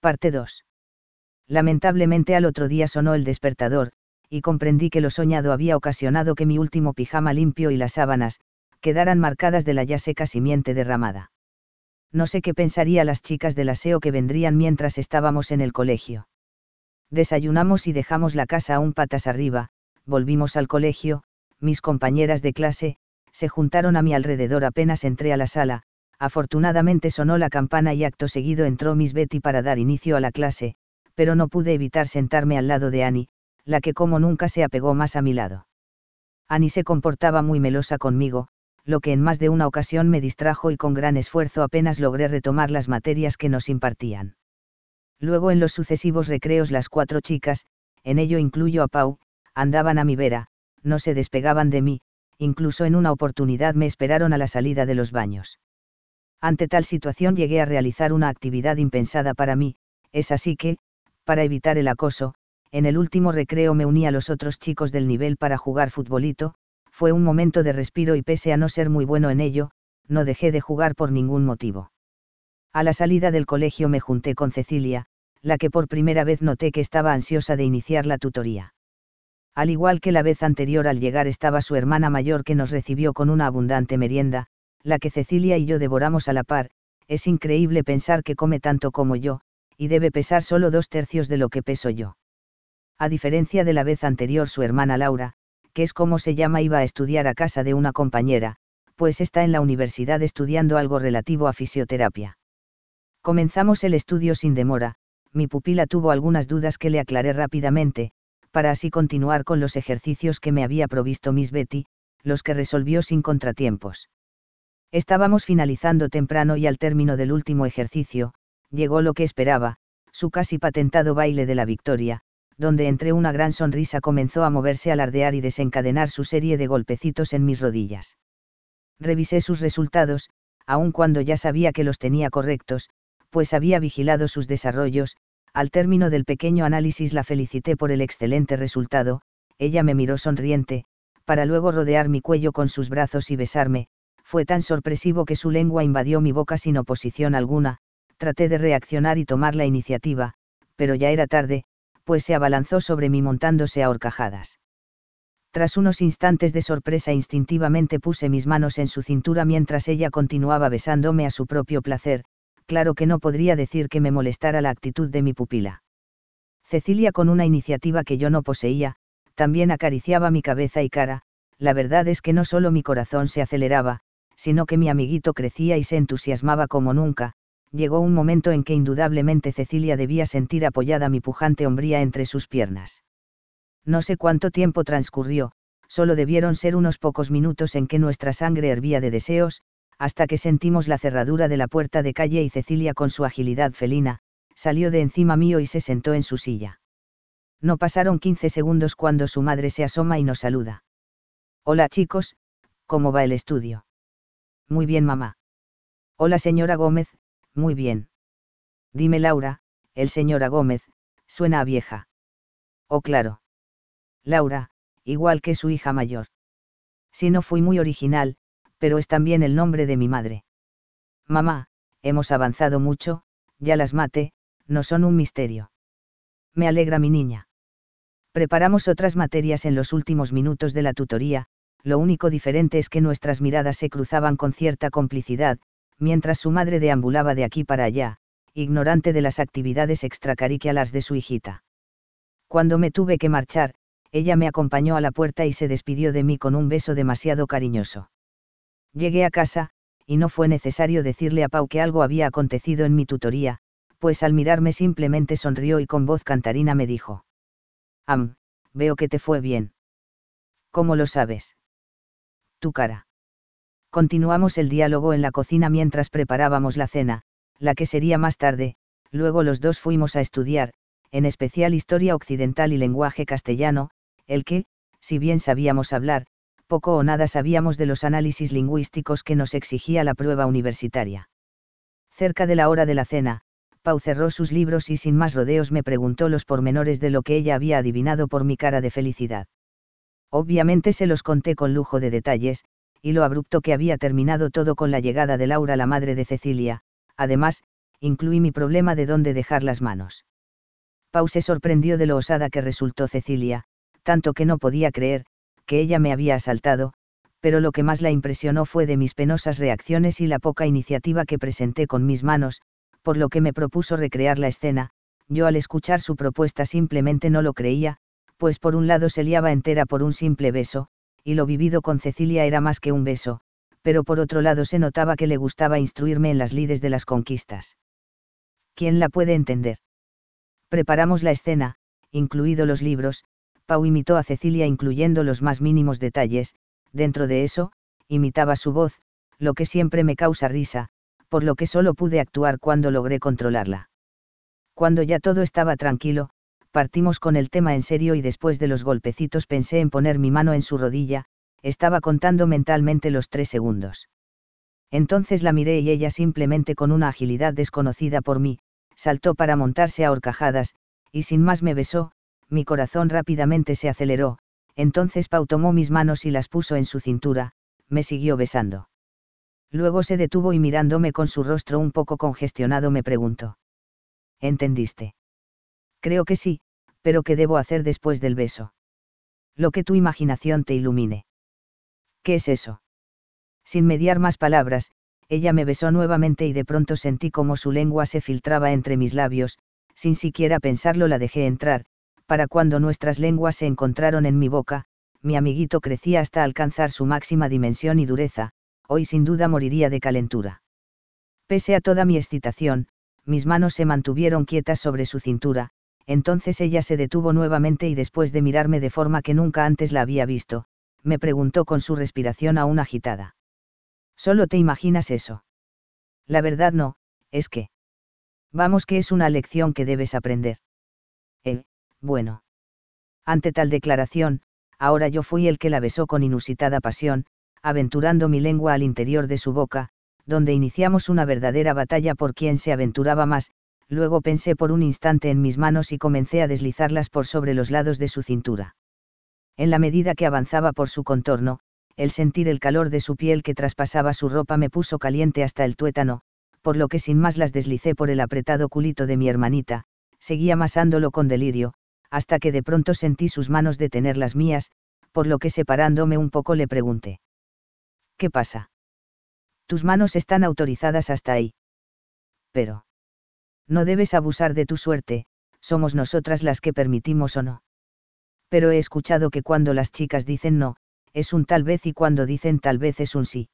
Parte 2. Lamentablemente al otro día sonó el despertador, y comprendí que lo soñado había ocasionado que mi último pijama limpio y las sábanas, quedaran marcadas de la ya seca simiente derramada. No sé qué pensaría las chicas del aseo que vendrían mientras estábamos en el colegio. Desayunamos y dejamos la casa aún patas arriba, volvimos al colegio, mis compañeras de clase, se juntaron a mi alrededor apenas entré a la sala, Afortunadamente sonó la campana y acto seguido entró Miss Betty para dar inicio a la clase, pero no pude evitar sentarme al lado de Annie, la que como nunca se apegó más a mi lado. Annie se comportaba muy melosa conmigo, lo que en más de una ocasión me distrajo y con gran esfuerzo apenas logré retomar las materias que nos impartían. Luego en los sucesivos recreos las cuatro chicas, en ello incluyo a Pau, andaban a mi vera, no se despegaban de mí, incluso en una oportunidad me esperaron a la salida de los baños. Ante tal situación llegué a realizar una actividad impensada para mí, es así que, para evitar el acoso, en el último recreo me uní a los otros chicos del nivel para jugar futbolito, fue un momento de respiro y pese a no ser muy bueno en ello, no dejé de jugar por ningún motivo. A la salida del colegio me junté con Cecilia, la que por primera vez noté que estaba ansiosa de iniciar la tutoría. Al igual que la vez anterior al llegar estaba su hermana mayor que nos recibió con una abundante merienda, la que Cecilia y yo devoramos a la par, es increíble pensar que come tanto como yo, y debe pesar solo dos tercios de lo que peso yo. A diferencia de la vez anterior su hermana Laura, que es como se llama iba a estudiar a casa de una compañera, pues está en la universidad estudiando algo relativo a fisioterapia. Comenzamos el estudio sin demora, mi pupila tuvo algunas dudas que le aclaré rápidamente, para así continuar con los ejercicios que me había provisto Miss Betty, los que resolvió sin contratiempos. Estábamos finalizando temprano y al término del último ejercicio, llegó lo que esperaba, su casi patentado baile de la victoria, donde entre una gran sonrisa comenzó a moverse alardear y desencadenar su serie de golpecitos en mis rodillas. Revisé sus resultados, aun cuando ya sabía que los tenía correctos, pues había vigilado sus desarrollos, al término del pequeño análisis la felicité por el excelente resultado, ella me miró sonriente, para luego rodear mi cuello con sus brazos y besarme, fue tan sorpresivo que su lengua invadió mi boca sin oposición alguna, traté de reaccionar y tomar la iniciativa, pero ya era tarde, pues se abalanzó sobre mí montándose a horcajadas. Tras unos instantes de sorpresa instintivamente puse mis manos en su cintura mientras ella continuaba besándome a su propio placer, claro que no podría decir que me molestara la actitud de mi pupila. Cecilia con una iniciativa que yo no poseía, también acariciaba mi cabeza y cara, la verdad es que no solo mi corazón se aceleraba, sino que mi amiguito crecía y se entusiasmaba como nunca, llegó un momento en que indudablemente Cecilia debía sentir apoyada mi pujante hombría entre sus piernas. No sé cuánto tiempo transcurrió, solo debieron ser unos pocos minutos en que nuestra sangre hervía de deseos, hasta que sentimos la cerradura de la puerta de calle y Cecilia con su agilidad felina, salió de encima mío y se sentó en su silla. No pasaron 15 segundos cuando su madre se asoma y nos saluda. Hola chicos, ¿cómo va el estudio? Muy bien, mamá. Hola, señora Gómez, muy bien. Dime, Laura, el señora Gómez, suena a vieja. Oh, claro. Laura, igual que su hija mayor. Si no fui muy original, pero es también el nombre de mi madre. Mamá, hemos avanzado mucho, ya las mate, no son un misterio. Me alegra mi niña. Preparamos otras materias en los últimos minutos de la tutoría, lo único diferente es que nuestras miradas se cruzaban con cierta complicidad, mientras su madre deambulaba de aquí para allá, ignorante de las actividades extracurriculares de su hijita. Cuando me tuve que marchar, ella me acompañó a la puerta y se despidió de mí con un beso demasiado cariñoso. Llegué a casa, y no fue necesario decirle a Pau que algo había acontecido en mi tutoría, pues al mirarme simplemente sonrió y con voz cantarina me dijo. Am, veo que te fue bien. ¿Cómo lo sabes? Tu cara. Continuamos el diálogo en la cocina mientras preparábamos la cena, la que sería más tarde, luego los dos fuimos a estudiar, en especial historia occidental y lenguaje castellano, el que, si bien sabíamos hablar, poco o nada sabíamos de los análisis lingüísticos que nos exigía la prueba universitaria. Cerca de la hora de la cena, Pau cerró sus libros y sin más rodeos me preguntó los pormenores de lo que ella había adivinado por mi cara de felicidad. Obviamente se los conté con lujo de detalles, y lo abrupto que había terminado todo con la llegada de Laura, la madre de Cecilia, además, incluí mi problema de dónde dejar las manos. Pau se sorprendió de lo osada que resultó Cecilia, tanto que no podía creer, que ella me había asaltado, pero lo que más la impresionó fue de mis penosas reacciones y la poca iniciativa que presenté con mis manos, por lo que me propuso recrear la escena, yo al escuchar su propuesta simplemente no lo creía, pues por un lado se liaba entera por un simple beso, y lo vivido con Cecilia era más que un beso, pero por otro lado se notaba que le gustaba instruirme en las lides de las conquistas. ¿Quién la puede entender? Preparamos la escena, incluido los libros, Pau imitó a Cecilia incluyendo los más mínimos detalles, dentro de eso, imitaba su voz, lo que siempre me causa risa, por lo que solo pude actuar cuando logré controlarla. Cuando ya todo estaba tranquilo, partimos con el tema en serio y después de los golpecitos pensé en poner mi mano en su rodilla, estaba contando mentalmente los tres segundos. Entonces la miré y ella simplemente con una agilidad desconocida por mí, saltó para montarse a horcajadas, y sin más me besó, mi corazón rápidamente se aceleró, entonces Pau tomó mis manos y las puso en su cintura, me siguió besando. Luego se detuvo y mirándome con su rostro un poco congestionado me preguntó. ¿Entendiste? Creo que sí, pero ¿qué debo hacer después del beso? Lo que tu imaginación te ilumine. ¿Qué es eso? Sin mediar más palabras, ella me besó nuevamente y de pronto sentí como su lengua se filtraba entre mis labios, sin siquiera pensarlo la dejé entrar, para cuando nuestras lenguas se encontraron en mi boca, mi amiguito crecía hasta alcanzar su máxima dimensión y dureza, hoy sin duda moriría de calentura. Pese a toda mi excitación, mis manos se mantuvieron quietas sobre su cintura, entonces ella se detuvo nuevamente y después de mirarme de forma que nunca antes la había visto, me preguntó con su respiración aún agitada. ¿Solo te imaginas eso? La verdad no, es que... Vamos que es una lección que debes aprender. Eh, bueno. Ante tal declaración, ahora yo fui el que la besó con inusitada pasión, aventurando mi lengua al interior de su boca, donde iniciamos una verdadera batalla por quien se aventuraba más, luego pensé por un instante en mis manos y comencé a deslizarlas por sobre los lados de su cintura. En la medida que avanzaba por su contorno, el sentir el calor de su piel que traspasaba su ropa me puso caliente hasta el tuétano, por lo que sin más las deslicé por el apretado culito de mi hermanita, seguí amasándolo con delirio, hasta que de pronto sentí sus manos detener las mías, por lo que separándome un poco le pregunté. ¿Qué pasa? Tus manos están autorizadas hasta ahí. Pero no debes abusar de tu suerte, somos nosotras las que permitimos o no. Pero he escuchado que cuando las chicas dicen no, es un tal vez y cuando dicen tal vez es un sí.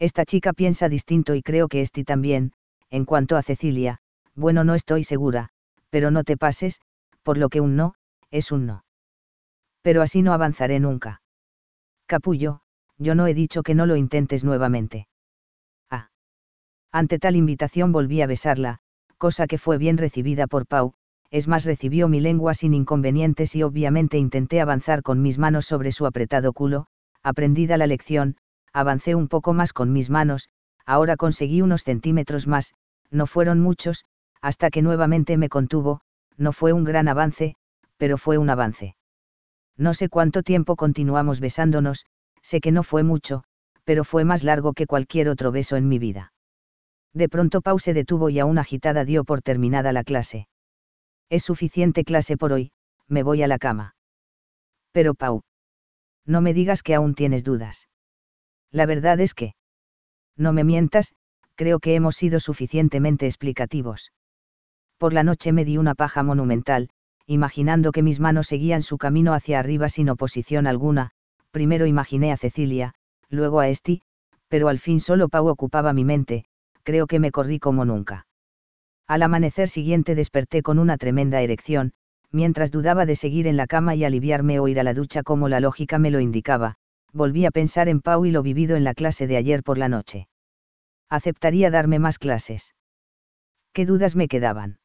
Esta chica piensa distinto y creo que Esti también, en cuanto a Cecilia, bueno no estoy segura, pero no te pases, por lo que un no, es un no. Pero así no avanzaré nunca. Capullo, yo no he dicho que no lo intentes nuevamente. Ah. Ante tal invitación volví a besarla, cosa que fue bien recibida por Pau, es más recibió mi lengua sin inconvenientes y obviamente intenté avanzar con mis manos sobre su apretado culo, aprendida la lección, avancé un poco más con mis manos, ahora conseguí unos centímetros más, no fueron muchos, hasta que nuevamente me contuvo, no fue un gran avance, pero fue un avance. No sé cuánto tiempo continuamos besándonos, sé que no fue mucho, pero fue más largo que cualquier otro beso en mi vida. De pronto Pau se detuvo y aún agitada dio por terminada la clase. Es suficiente clase por hoy, me voy a la cama. Pero Pau. No me digas que aún tienes dudas. La verdad es que. No me mientas, creo que hemos sido suficientemente explicativos. Por la noche me di una paja monumental, imaginando que mis manos seguían su camino hacia arriba sin oposición alguna, primero imaginé a Cecilia, luego a Esti, pero al fin solo Pau ocupaba mi mente, creo que me corrí como nunca. Al amanecer siguiente desperté con una tremenda erección, mientras dudaba de seguir en la cama y aliviarme o ir a la ducha como la lógica me lo indicaba, volví a pensar en Pau y lo vivido en la clase de ayer por la noche. Aceptaría darme más clases. ¿Qué dudas me quedaban?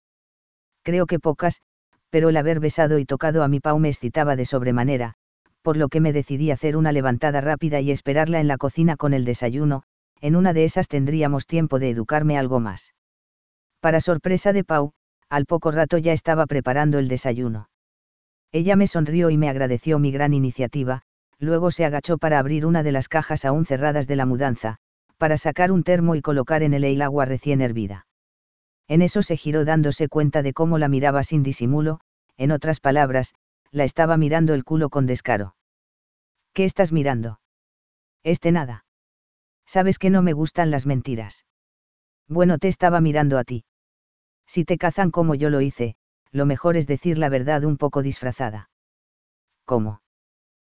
Creo que pocas, pero el haber besado y tocado a mi Pau me excitaba de sobremanera, por lo que me decidí hacer una levantada rápida y esperarla en la cocina con el desayuno, en una de esas tendríamos tiempo de educarme algo más. Para sorpresa de Pau, al poco rato ya estaba preparando el desayuno. Ella me sonrió y me agradeció mi gran iniciativa, luego se agachó para abrir una de las cajas aún cerradas de la mudanza, para sacar un termo y colocar en él el agua recién hervida. En eso se giró dándose cuenta de cómo la miraba sin disimulo, en otras palabras, la estaba mirando el culo con descaro. ¿Qué estás mirando? Este nada. Sabes que no me gustan las mentiras. Bueno, te estaba mirando a ti. Si te cazan como yo lo hice, lo mejor es decir la verdad un poco disfrazada. ¿Cómo?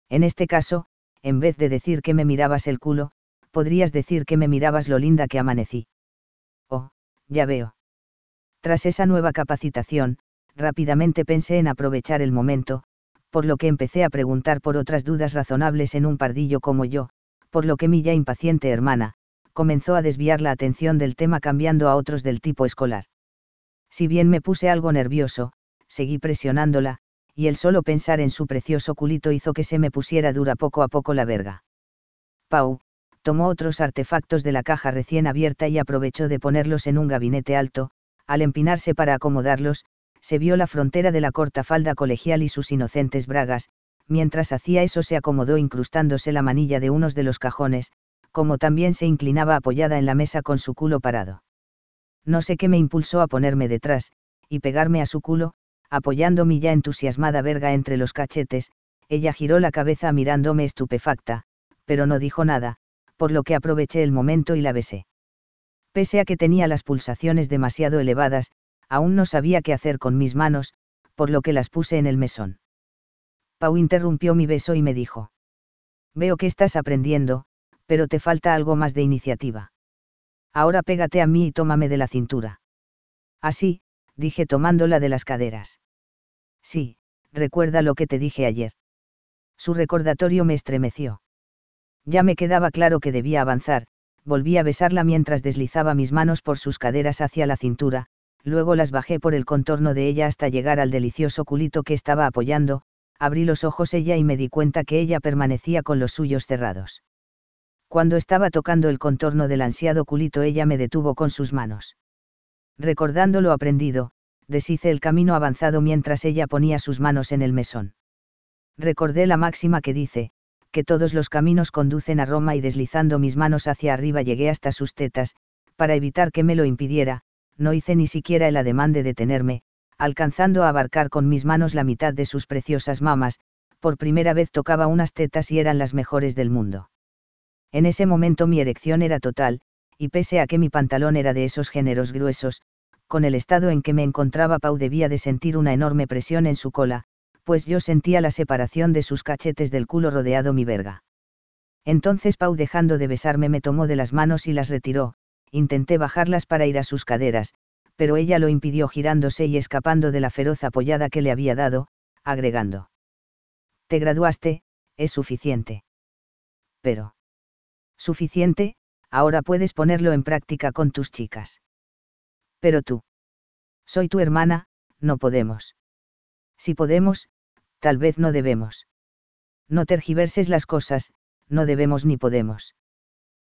En este caso, en vez de decir que me mirabas el culo, podrías decir que me mirabas lo linda que amanecí. Oh, ya veo. Tras esa nueva capacitación, rápidamente pensé en aprovechar el momento, por lo que empecé a preguntar por otras dudas razonables en un pardillo como yo, por lo que mi ya impaciente hermana, comenzó a desviar la atención del tema cambiando a otros del tipo escolar. Si bien me puse algo nervioso, seguí presionándola, y el solo pensar en su precioso culito hizo que se me pusiera dura poco a poco la verga. Pau, tomó otros artefactos de la caja recién abierta y aprovechó de ponerlos en un gabinete alto, al empinarse para acomodarlos, se vio la frontera de la corta falda colegial y sus inocentes bragas, mientras hacía eso se acomodó incrustándose la manilla de unos de los cajones, como también se inclinaba apoyada en la mesa con su culo parado. No sé qué me impulsó a ponerme detrás, y pegarme a su culo, apoyando mi ya entusiasmada verga entre los cachetes, ella giró la cabeza mirándome estupefacta, pero no dijo nada, por lo que aproveché el momento y la besé. Pese a que tenía las pulsaciones demasiado elevadas, aún no sabía qué hacer con mis manos, por lo que las puse en el mesón. Pau interrumpió mi beso y me dijo. Veo que estás aprendiendo, pero te falta algo más de iniciativa. Ahora pégate a mí y tómame de la cintura. Así, dije tomándola de las caderas. Sí, recuerda lo que te dije ayer. Su recordatorio me estremeció. Ya me quedaba claro que debía avanzar, volví a besarla mientras deslizaba mis manos por sus caderas hacia la cintura, luego las bajé por el contorno de ella hasta llegar al delicioso culito que estaba apoyando, abrí los ojos ella y me di cuenta que ella permanecía con los suyos cerrados. Cuando estaba tocando el contorno del ansiado culito ella me detuvo con sus manos. Recordando lo aprendido, deshice el camino avanzado mientras ella ponía sus manos en el mesón. Recordé la máxima que dice, que todos los caminos conducen a Roma y deslizando mis manos hacia arriba llegué hasta sus tetas, para evitar que me lo impidiera, no hice ni siquiera el ademán de detenerme, alcanzando a abarcar con mis manos la mitad de sus preciosas mamas, por primera vez tocaba unas tetas y eran las mejores del mundo. En ese momento mi erección era total, y pese a que mi pantalón era de esos géneros gruesos, con el estado en que me encontraba Pau debía de sentir una enorme presión en su cola, pues yo sentía la separación de sus cachetes del culo rodeado mi verga. Entonces Pau dejando de besarme me tomó de las manos y las retiró, intenté bajarlas para ir a sus caderas, pero ella lo impidió girándose y escapando de la feroz apoyada que le había dado, agregando. Te graduaste, es suficiente. Pero. Suficiente, ahora puedes ponerlo en práctica con tus chicas. Pero tú. Soy tu hermana, no podemos. Si podemos, tal vez no debemos. No tergiverses las cosas, no debemos ni podemos.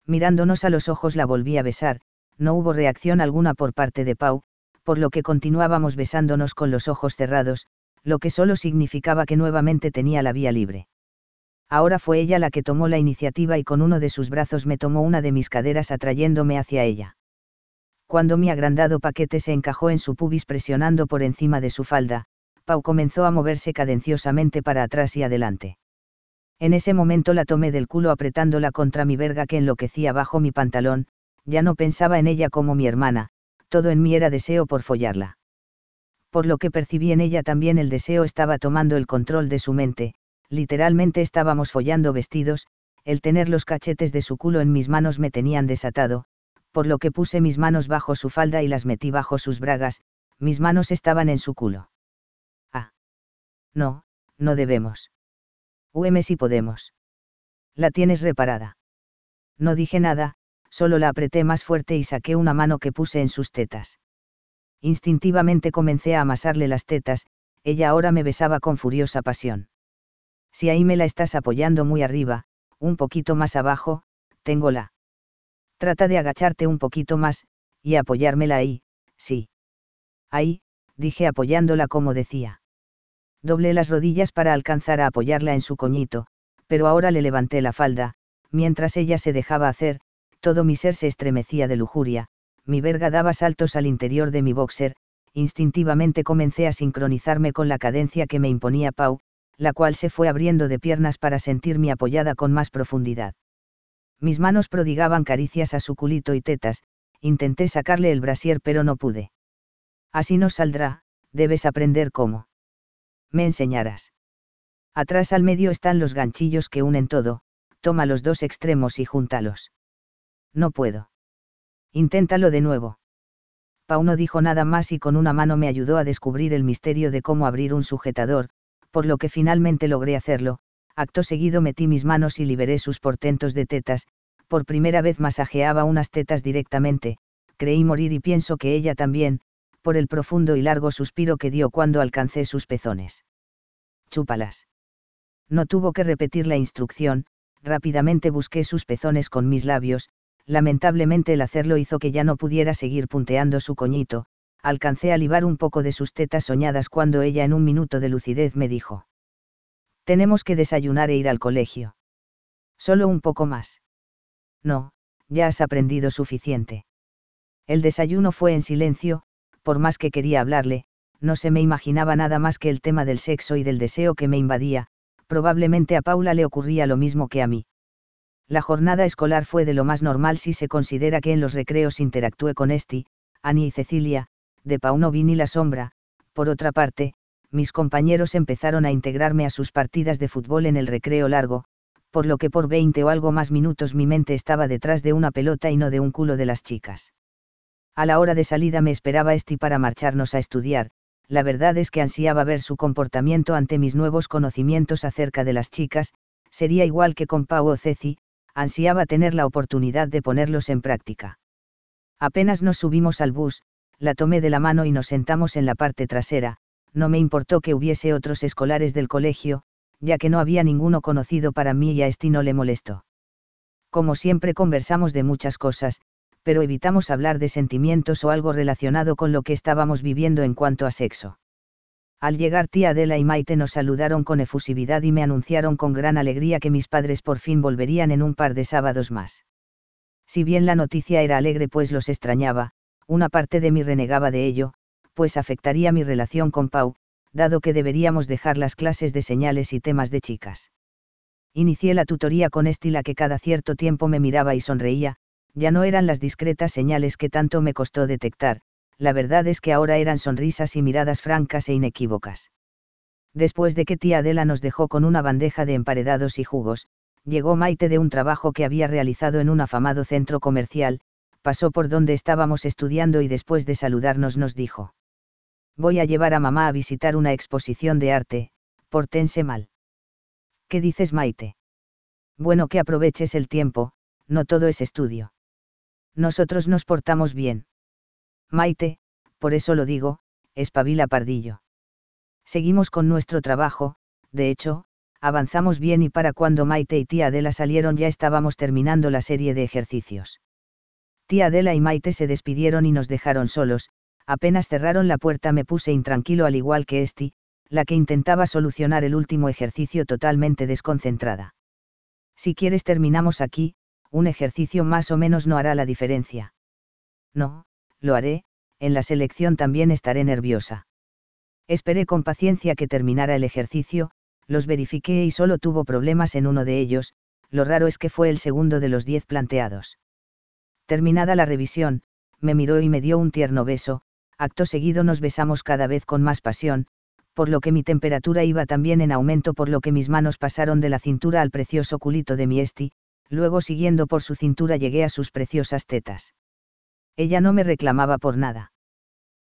Mirándonos a los ojos la volví a besar, no hubo reacción alguna por parte de Pau, por lo que continuábamos besándonos con los ojos cerrados, lo que solo significaba que nuevamente tenía la vía libre. Ahora fue ella la que tomó la iniciativa y con uno de sus brazos me tomó una de mis caderas atrayéndome hacia ella. Cuando mi agrandado paquete se encajó en su pubis presionando por encima de su falda, Pau comenzó a moverse cadenciosamente para atrás y adelante. En ese momento la tomé del culo apretándola contra mi verga que enloquecía bajo mi pantalón, ya no pensaba en ella como mi hermana, todo en mí era deseo por follarla. por lo que percibí en ella también el deseo estaba tomando el control de su mente, literalmente estábamos follando vestidos, el tener los cachetes de su culo en mis manos me tenían desatado, por lo que puse mis manos bajo su falda y las metí bajo sus bragas, mis manos estaban en su culo. Ah. No, no debemos. UM si podemos. La tienes reparada. No dije nada, solo la apreté más fuerte y saqué una mano que puse en sus tetas. Instintivamente comencé a amasarle las tetas, ella ahora me besaba con furiosa pasión. Si ahí me la estás apoyando muy arriba, un poquito más abajo, tengo la. Trata de agacharte un poquito más, y apoyármela ahí, sí. Ahí, dije apoyándola como decía. Doblé las rodillas para alcanzar a apoyarla en su coñito, pero ahora le levanté la falda, mientras ella se dejaba hacer, todo mi ser se estremecía de lujuria, mi verga daba saltos al interior de mi boxer, instintivamente comencé a sincronizarme con la cadencia que me imponía Pau, la cual se fue abriendo de piernas para sentirme apoyada con más profundidad. Mis manos prodigaban caricias a su culito y tetas, intenté sacarle el brasier pero no pude. Así no saldrá, debes aprender cómo. Me enseñarás. Atrás al medio están los ganchillos que unen todo, toma los dos extremos y júntalos. No puedo. Inténtalo de nuevo. Pau no dijo nada más y con una mano me ayudó a descubrir el misterio de cómo abrir un sujetador, por lo que finalmente logré hacerlo, acto seguido metí mis manos y liberé sus portentos de tetas, por primera vez masajeaba unas tetas directamente, creí morir y pienso que ella también, por el profundo y largo suspiro que dio cuando alcancé sus pezones. Chúpalas. No tuvo que repetir la instrucción, rápidamente busqué sus pezones con mis labios, lamentablemente el hacerlo hizo que ya no pudiera seguir punteando su coñito, alcancé a libar un poco de sus tetas soñadas cuando ella en un minuto de lucidez me dijo. Tenemos que desayunar e ir al colegio. Solo un poco más. No, ya has aprendido suficiente. El desayuno fue en silencio, por más que quería hablarle, no se me imaginaba nada más que el tema del sexo y del deseo que me invadía, probablemente a Paula le ocurría lo mismo que a mí. La jornada escolar fue de lo más normal si se considera que en los recreos interactué con Esti, Annie y Cecilia, de Pau no vi ni la sombra, por otra parte, mis compañeros empezaron a integrarme a sus partidas de fútbol en el recreo largo, por lo que por 20 o algo más minutos mi mente estaba detrás de una pelota y no de un culo de las chicas. A la hora de salida me esperaba Esti para marcharnos a estudiar, la verdad es que ansiaba ver su comportamiento ante mis nuevos conocimientos acerca de las chicas, sería igual que con Pau o Ceci, ansiaba tener la oportunidad de ponerlos en práctica. Apenas nos subimos al bus, la tomé de la mano y nos sentamos en la parte trasera, no me importó que hubiese otros escolares del colegio, ya que no había ninguno conocido para mí y a Esti no le molestó. Como siempre conversamos de muchas cosas, pero evitamos hablar de sentimientos o algo relacionado con lo que estábamos viviendo en cuanto a sexo. Al llegar tía Adela y Maite nos saludaron con efusividad y me anunciaron con gran alegría que mis padres por fin volverían en un par de sábados más. Si bien la noticia era alegre pues los extrañaba, una parte de mí renegaba de ello, pues afectaría mi relación con Pau, dado que deberíamos dejar las clases de señales y temas de chicas. Inicié la tutoría con Estila que cada cierto tiempo me miraba y sonreía, ya no eran las discretas señales que tanto me costó detectar, la verdad es que ahora eran sonrisas y miradas francas e inequívocas. Después de que tía Adela nos dejó con una bandeja de emparedados y jugos, llegó Maite de un trabajo que había realizado en un afamado centro comercial, pasó por donde estábamos estudiando y después de saludarnos nos dijo. Voy a llevar a mamá a visitar una exposición de arte, portense mal. ¿Qué dices Maite? Bueno que aproveches el tiempo, no todo es estudio. Nosotros nos portamos bien. Maite, por eso lo digo, espabila pardillo. Seguimos con nuestro trabajo, de hecho, avanzamos bien y para cuando Maite y tía Adela salieron ya estábamos terminando la serie de ejercicios. Tía Adela y Maite se despidieron y nos dejaron solos, apenas cerraron la puerta me puse intranquilo al igual que Esti, la que intentaba solucionar el último ejercicio totalmente desconcentrada. Si quieres terminamos aquí, un ejercicio más o menos no hará la diferencia. No, lo haré, en la selección también estaré nerviosa. Esperé con paciencia que terminara el ejercicio, los verifiqué y solo tuvo problemas en uno de ellos, lo raro es que fue el segundo de los diez planteados. Terminada la revisión, me miró y me dio un tierno beso, acto seguido nos besamos cada vez con más pasión, por lo que mi temperatura iba también en aumento por lo que mis manos pasaron de la cintura al precioso culito de mi esti, luego siguiendo por su cintura llegué a sus preciosas tetas. Ella no me reclamaba por nada.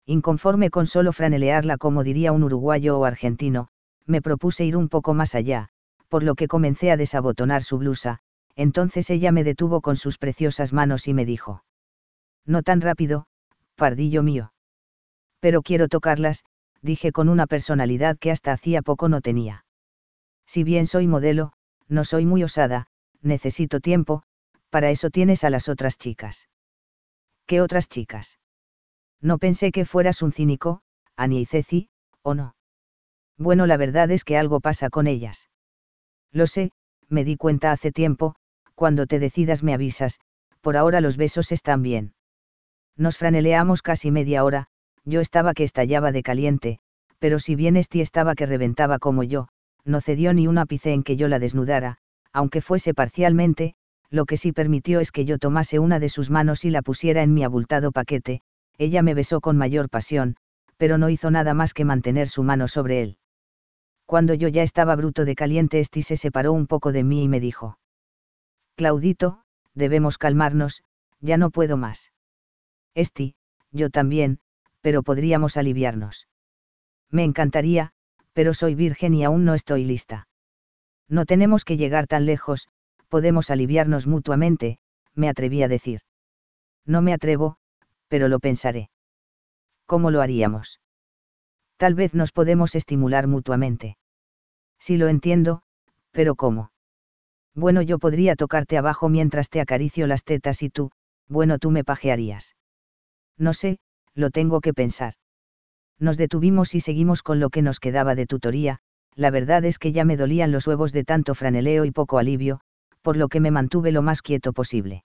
Inconforme con solo franelearla como diría un uruguayo o argentino, me propuse ir un poco más allá, por lo que comencé a desabotonar su blusa, entonces ella me detuvo con sus preciosas manos y me dijo. No tan rápido, pardillo mío. Pero quiero tocarlas, dije con una personalidad que hasta hacía poco no tenía. Si bien soy modelo, no soy muy osada, necesito tiempo, para eso tienes a las otras chicas. ¿Qué otras chicas? No pensé que fueras un cínico, Annie y Ceci, ¿o no? Bueno, la verdad es que algo pasa con ellas. Lo sé, me di cuenta hace tiempo, cuando te decidas me avisas, por ahora los besos están bien. Nos franeleamos casi media hora, yo estaba que estallaba de caliente, pero si bien Esti estaba que reventaba como yo, no cedió ni un ápice en que yo la desnudara, aunque fuese parcialmente, lo que sí permitió es que yo tomase una de sus manos y la pusiera en mi abultado paquete, ella me besó con mayor pasión, pero no hizo nada más que mantener su mano sobre él. Cuando yo ya estaba bruto de caliente, Esti se separó un poco de mí y me dijo. Claudito, debemos calmarnos, ya no puedo más. Esti, yo también, pero podríamos aliviarnos. Me encantaría, pero soy virgen y aún no estoy lista. No tenemos que llegar tan lejos, podemos aliviarnos mutuamente, me atreví a decir. No me atrevo, pero lo pensaré. ¿Cómo lo haríamos? Tal vez nos podemos estimular mutuamente. Sí lo entiendo, pero ¿cómo? Bueno, yo podría tocarte abajo mientras te acaricio las tetas y tú, bueno, tú me pajearías. No sé, lo tengo que pensar. Nos detuvimos y seguimos con lo que nos quedaba de tutoría, la verdad es que ya me dolían los huevos de tanto franeleo y poco alivio, por lo que me mantuve lo más quieto posible.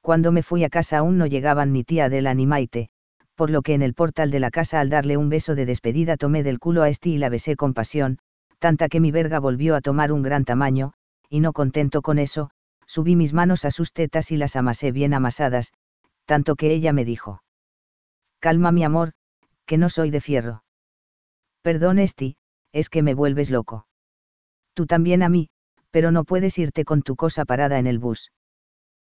Cuando me fui a casa aún no llegaban ni tía Adela ni Maite, por lo que en el portal de la casa al darle un beso de despedida tomé del culo a Esti y la besé con pasión, tanta que mi verga volvió a tomar un gran tamaño, y no contento con eso, subí mis manos a sus tetas y las amasé bien amasadas, tanto que ella me dijo. Calma mi amor, que no soy de fierro. Perdón Esti, es que me vuelves loco. Tú también a mí, pero no puedes irte con tu cosa parada en el bus.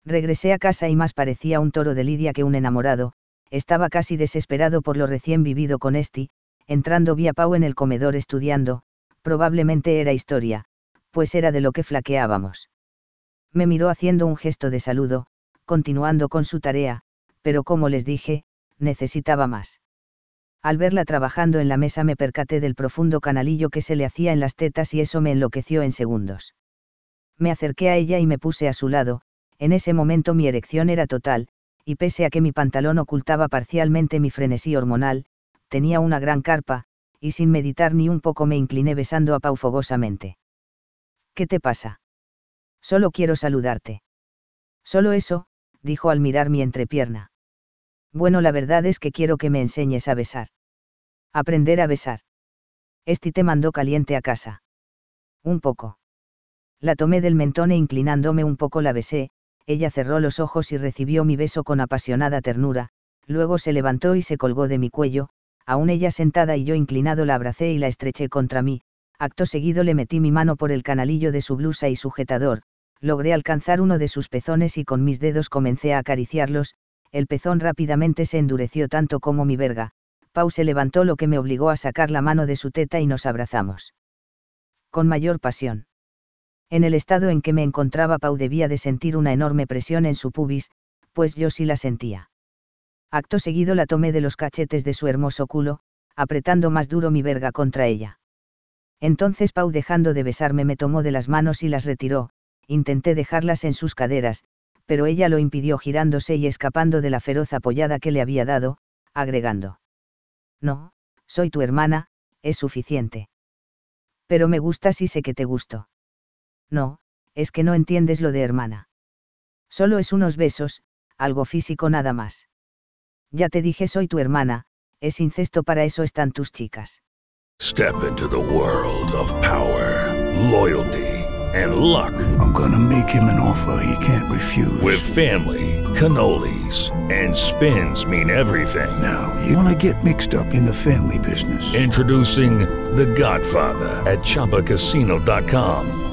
Regresé a casa y más parecía un toro de lidia que un enamorado, estaba casi desesperado por lo recién vivido con Esti, entrando vía Pau en el comedor estudiando, probablemente era historia, pues era de lo que flaqueábamos. Me miró haciendo un gesto de saludo, continuando con su tarea, pero como les dije, necesitaba más. Al verla trabajando en la mesa me percaté del profundo canalillo que se le hacía en las tetas y eso me enloqueció en segundos. Me acerqué a ella y me puse a su lado, en ese momento mi erección era total, y pese a que mi pantalón ocultaba parcialmente mi frenesí hormonal, tenía una gran carpa, y sin meditar ni un poco me incliné besando a Pau fogosamente. ¿Qué te pasa? Solo quiero saludarte. Solo eso, dijo al mirar mi entrepierna. Bueno, la verdad es que quiero que me enseñes a besar. Aprender a besar. Esti te mandó caliente a casa. Un poco. La tomé del mentón e inclinándome un poco la besé, ella cerró los ojos y recibió mi beso con apasionada ternura, luego se levantó y se colgó de mi cuello, aún ella sentada y yo inclinado la abracé y la estreché contra mí, acto seguido le metí mi mano por el canalillo de su blusa y sujetador, logré alcanzar uno de sus pezones y con mis dedos comencé a acariciarlos, el pezón rápidamente se endureció tanto como mi verga, Pau se levantó lo que me obligó a sacar la mano de su teta y nos abrazamos. Con mayor pasión. En el estado en que me encontraba Pau debía de sentir una enorme presión en su pubis, pues yo sí la sentía. Acto seguido la tomé de los cachetes de su hermoso culo, apretando más duro mi verga contra ella. Entonces Pau dejando de besarme me tomó de las manos y las retiró, intenté dejarlas en sus caderas, pero ella lo impidió girándose y escapando de la feroz apoyada que le había dado, agregando. No, soy tu hermana, es suficiente. Pero me gustas y sé que te gusto. No, es que no entiendes lo de hermana. Solo es unos besos, algo físico nada más. Ya te dije soy tu hermana, es incesto para eso están tus chicas. Step into the world of power, loyalty. and luck. I'm gonna make him an offer he can't refuse. With family, cannolis, and spins mean everything. Now, you wanna get mixed up in the family business. Introducing The Godfather at ChumbaCasino.com.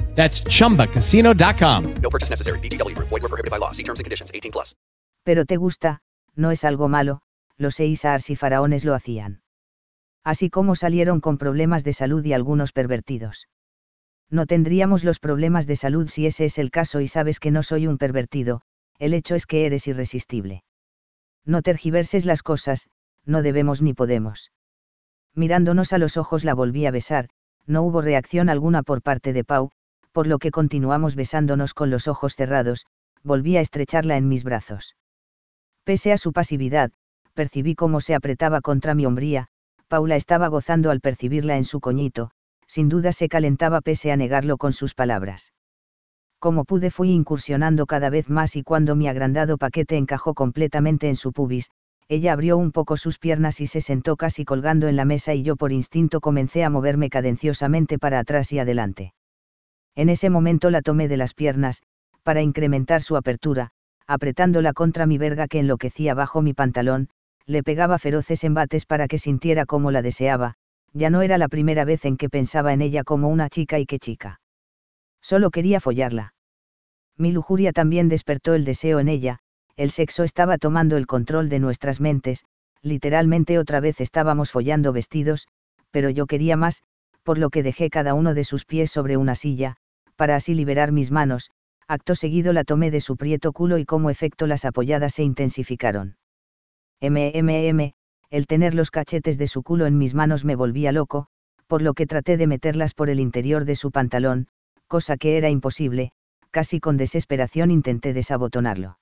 That's chumbacasino.com. No purchase necessary. VGW Group. Void were prohibited by law. See terms and conditions. 18 plus. Pero te gusta, no es algo malo, los Eisars y faraones lo hacían. Así como salieron con problemas de salud y algunos pervertidos. No tendríamos los problemas de salud si ese es el caso y sabes que no soy un pervertido, el hecho es que eres irresistible. No tergiverses las cosas, no debemos ni podemos. Mirándonos a los ojos la volví a besar, no hubo reacción alguna por parte de Pau, por lo que continuamos besándonos con los ojos cerrados, volví a estrecharla en mis brazos. Pese a su pasividad, percibí cómo se apretaba contra mi hombría, Paula estaba gozando al percibirla en su coñito, sin duda se calentaba pese a negarlo con sus palabras. Como pude fui incursionando cada vez más y cuando mi agrandado paquete encajó completamente en su pubis, ella abrió un poco sus piernas y se sentó casi colgando en la mesa y yo por instinto comencé a moverme cadenciosamente para atrás y adelante. En ese momento la tomé de las piernas, para incrementar su apertura, apretándola contra mi verga que enloquecía bajo mi pantalón, le pegaba feroces embates para que sintiera como la deseaba, ya no era la primera vez en que pensaba en ella como una chica y qué chica. Solo quería follarla. Mi lujuria también despertó el deseo en ella, el sexo estaba tomando el control de nuestras mentes, literalmente otra vez estábamos follando vestidos, pero yo quería más, por lo que dejé cada uno de sus pies sobre una silla, para así liberar mis manos, acto seguido la tomé de su prieto culo y como efecto las apoyadas se intensificaron. MMM, el tener los cachetes de su culo en mis manos me volvía loco, por lo que traté de meterlas por el interior de su pantalón, cosa que era imposible, casi con desesperación intenté desabotonarlo.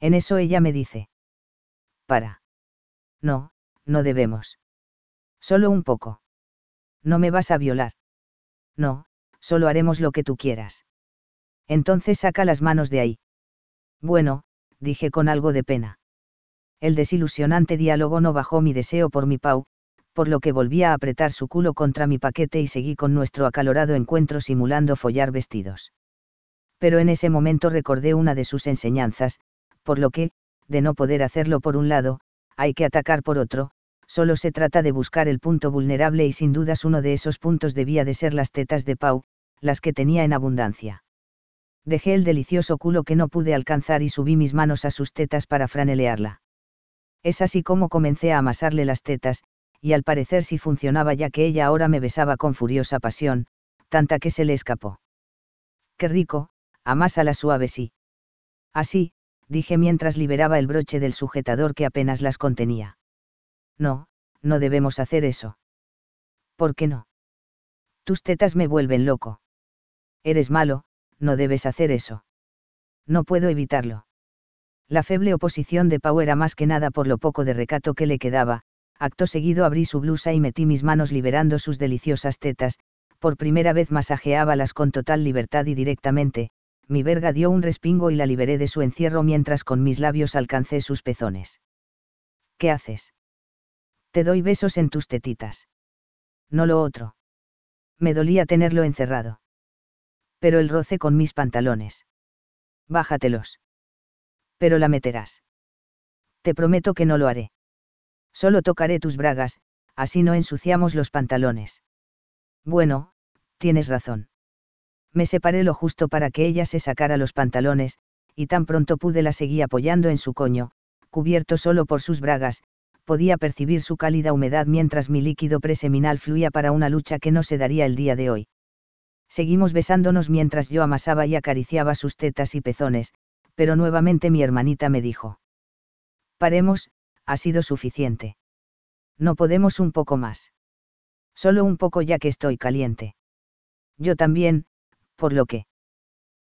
En eso ella me dice. Para. No, no debemos. Solo un poco. No me vas a violar. No, solo haremos lo que tú quieras. Entonces saca las manos de ahí. Bueno, dije con algo de pena. El desilusionante diálogo no bajó mi deseo por mi Pau, por lo que volví a apretar su culo contra mi paquete y seguí con nuestro acalorado encuentro simulando follar vestidos. Pero en ese momento recordé una de sus enseñanzas, por lo que, de no poder hacerlo por un lado, hay que atacar por otro, solo se trata de buscar el punto vulnerable y sin dudas uno de esos puntos debía de ser las tetas de Pau, las que tenía en abundancia. Dejé el delicioso culo que no pude alcanzar y subí mis manos a sus tetas para franelearla. Es así como comencé a amasarle las tetas, y al parecer sí funcionaba ya que ella ahora me besaba con furiosa pasión, tanta que se le escapó. Qué rico, amásala suave sí. Así, dije mientras liberaba el broche del sujetador que apenas las contenía. No, no debemos hacer eso. ¿Por qué no? Tus tetas me vuelven loco. Eres malo, no debes hacer eso. No puedo evitarlo. La feble oposición de Pau era más que nada por lo poco de recato que le quedaba, acto seguido abrí su blusa y metí mis manos liberando sus deliciosas tetas, por primera vez masajeábalas con total libertad y directamente, mi verga dio un respingo y la liberé de su encierro mientras con mis labios alcancé sus pezones. ¿Qué haces? Te doy besos en tus tetitas. No lo otro. Me dolía tenerlo encerrado. Pero el roce con mis pantalones. Bájatelos. Pero la meterás. Te prometo que no lo haré. Solo tocaré tus bragas, así no ensuciamos los pantalones. Bueno, tienes razón. Me separé lo justo para que ella se sacara los pantalones, y tan pronto pude la seguí apoyando en su coño, cubierto solo por sus bragas, podía percibir su cálida humedad mientras mi líquido preseminal fluía para una lucha que no se daría el día de hoy. Seguimos besándonos mientras yo amasaba y acariciaba sus tetas y pezones, pero nuevamente mi hermanita me dijo. Paremos, ha sido suficiente. No podemos un poco más. Solo un poco ya que estoy caliente. Yo también, por lo que.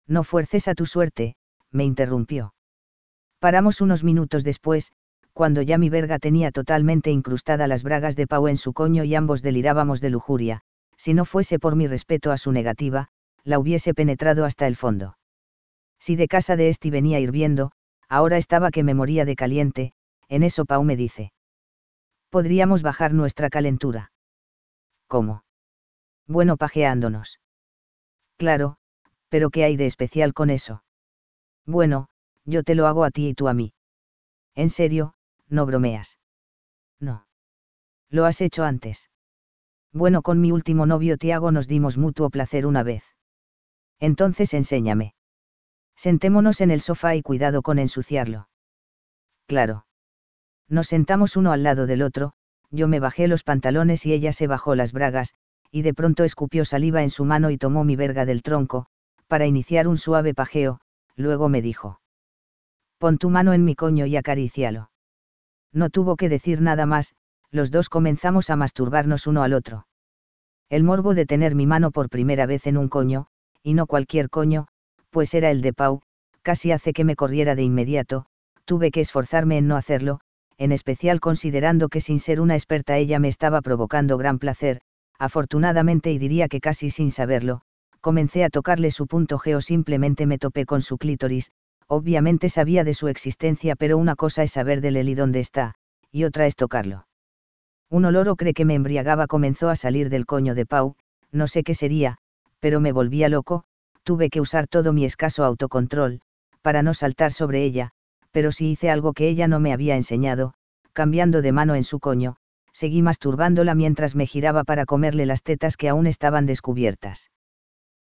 No fuerces a tu suerte, me interrumpió. Paramos unos minutos después, cuando ya mi verga tenía totalmente incrustada las bragas de Pau en su coño y ambos delirábamos de lujuria, si no fuese por mi respeto a su negativa, la hubiese penetrado hasta el fondo. Si de casa de este venía hirviendo, ahora estaba que me moría de caliente, en eso Pau me dice. Podríamos bajar nuestra calentura. ¿Cómo? Bueno, pajeándonos. Claro, pero ¿qué hay de especial con eso? Bueno, yo te lo hago a ti y tú a mí. En serio, no bromeas. No. Lo has hecho antes. Bueno, con mi último novio Tiago nos dimos mutuo placer una vez. Entonces enséñame. Sentémonos en el sofá y cuidado con ensuciarlo. Claro. Nos sentamos uno al lado del otro, yo me bajé los pantalones y ella se bajó las bragas, y de pronto escupió saliva en su mano y tomó mi verga del tronco, para iniciar un suave pajeo, luego me dijo. Pon tu mano en mi coño y acaricialo. No tuvo que decir nada más, los dos comenzamos a masturbarnos uno al otro. El morbo de tener mi mano por primera vez en un coño, y no cualquier coño, pues era el de Pau, casi hace que me corriera de inmediato, tuve que esforzarme en no hacerlo, en especial considerando que sin ser una experta ella me estaba provocando gran placer, afortunadamente y diría que casi sin saberlo, comencé a tocarle su punto G o simplemente me topé con su clítoris, obviamente sabía de su existencia pero una cosa es saber del él y dónde está, y otra es tocarlo. Un olor o cree que me embriagaba comenzó a salir del coño de Pau, no sé qué sería, pero me volvía loco, tuve que usar todo mi escaso autocontrol, para no saltar sobre ella, pero si hice algo que ella no me había enseñado, cambiando de mano en su coño, seguí masturbándola mientras me giraba para comerle las tetas que aún estaban descubiertas.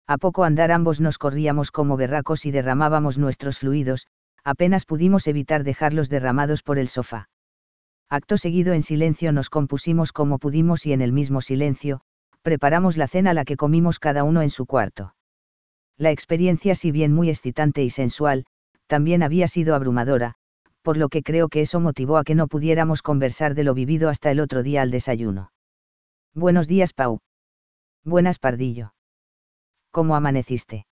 A poco andar ambos nos corríamos como berracos y derramábamos nuestros fluidos, apenas pudimos evitar dejarlos derramados por el sofá. Acto seguido en silencio nos compusimos como pudimos y en el mismo silencio, preparamos la cena la que comimos cada uno en su cuarto. La experiencia si bien muy excitante y sensual, también había sido abrumadora, por lo que creo que eso motivó a que no pudiéramos conversar de lo vivido hasta el otro día al desayuno. Buenos días, Pau. Buenas, Pardillo. ¿Cómo amaneciste?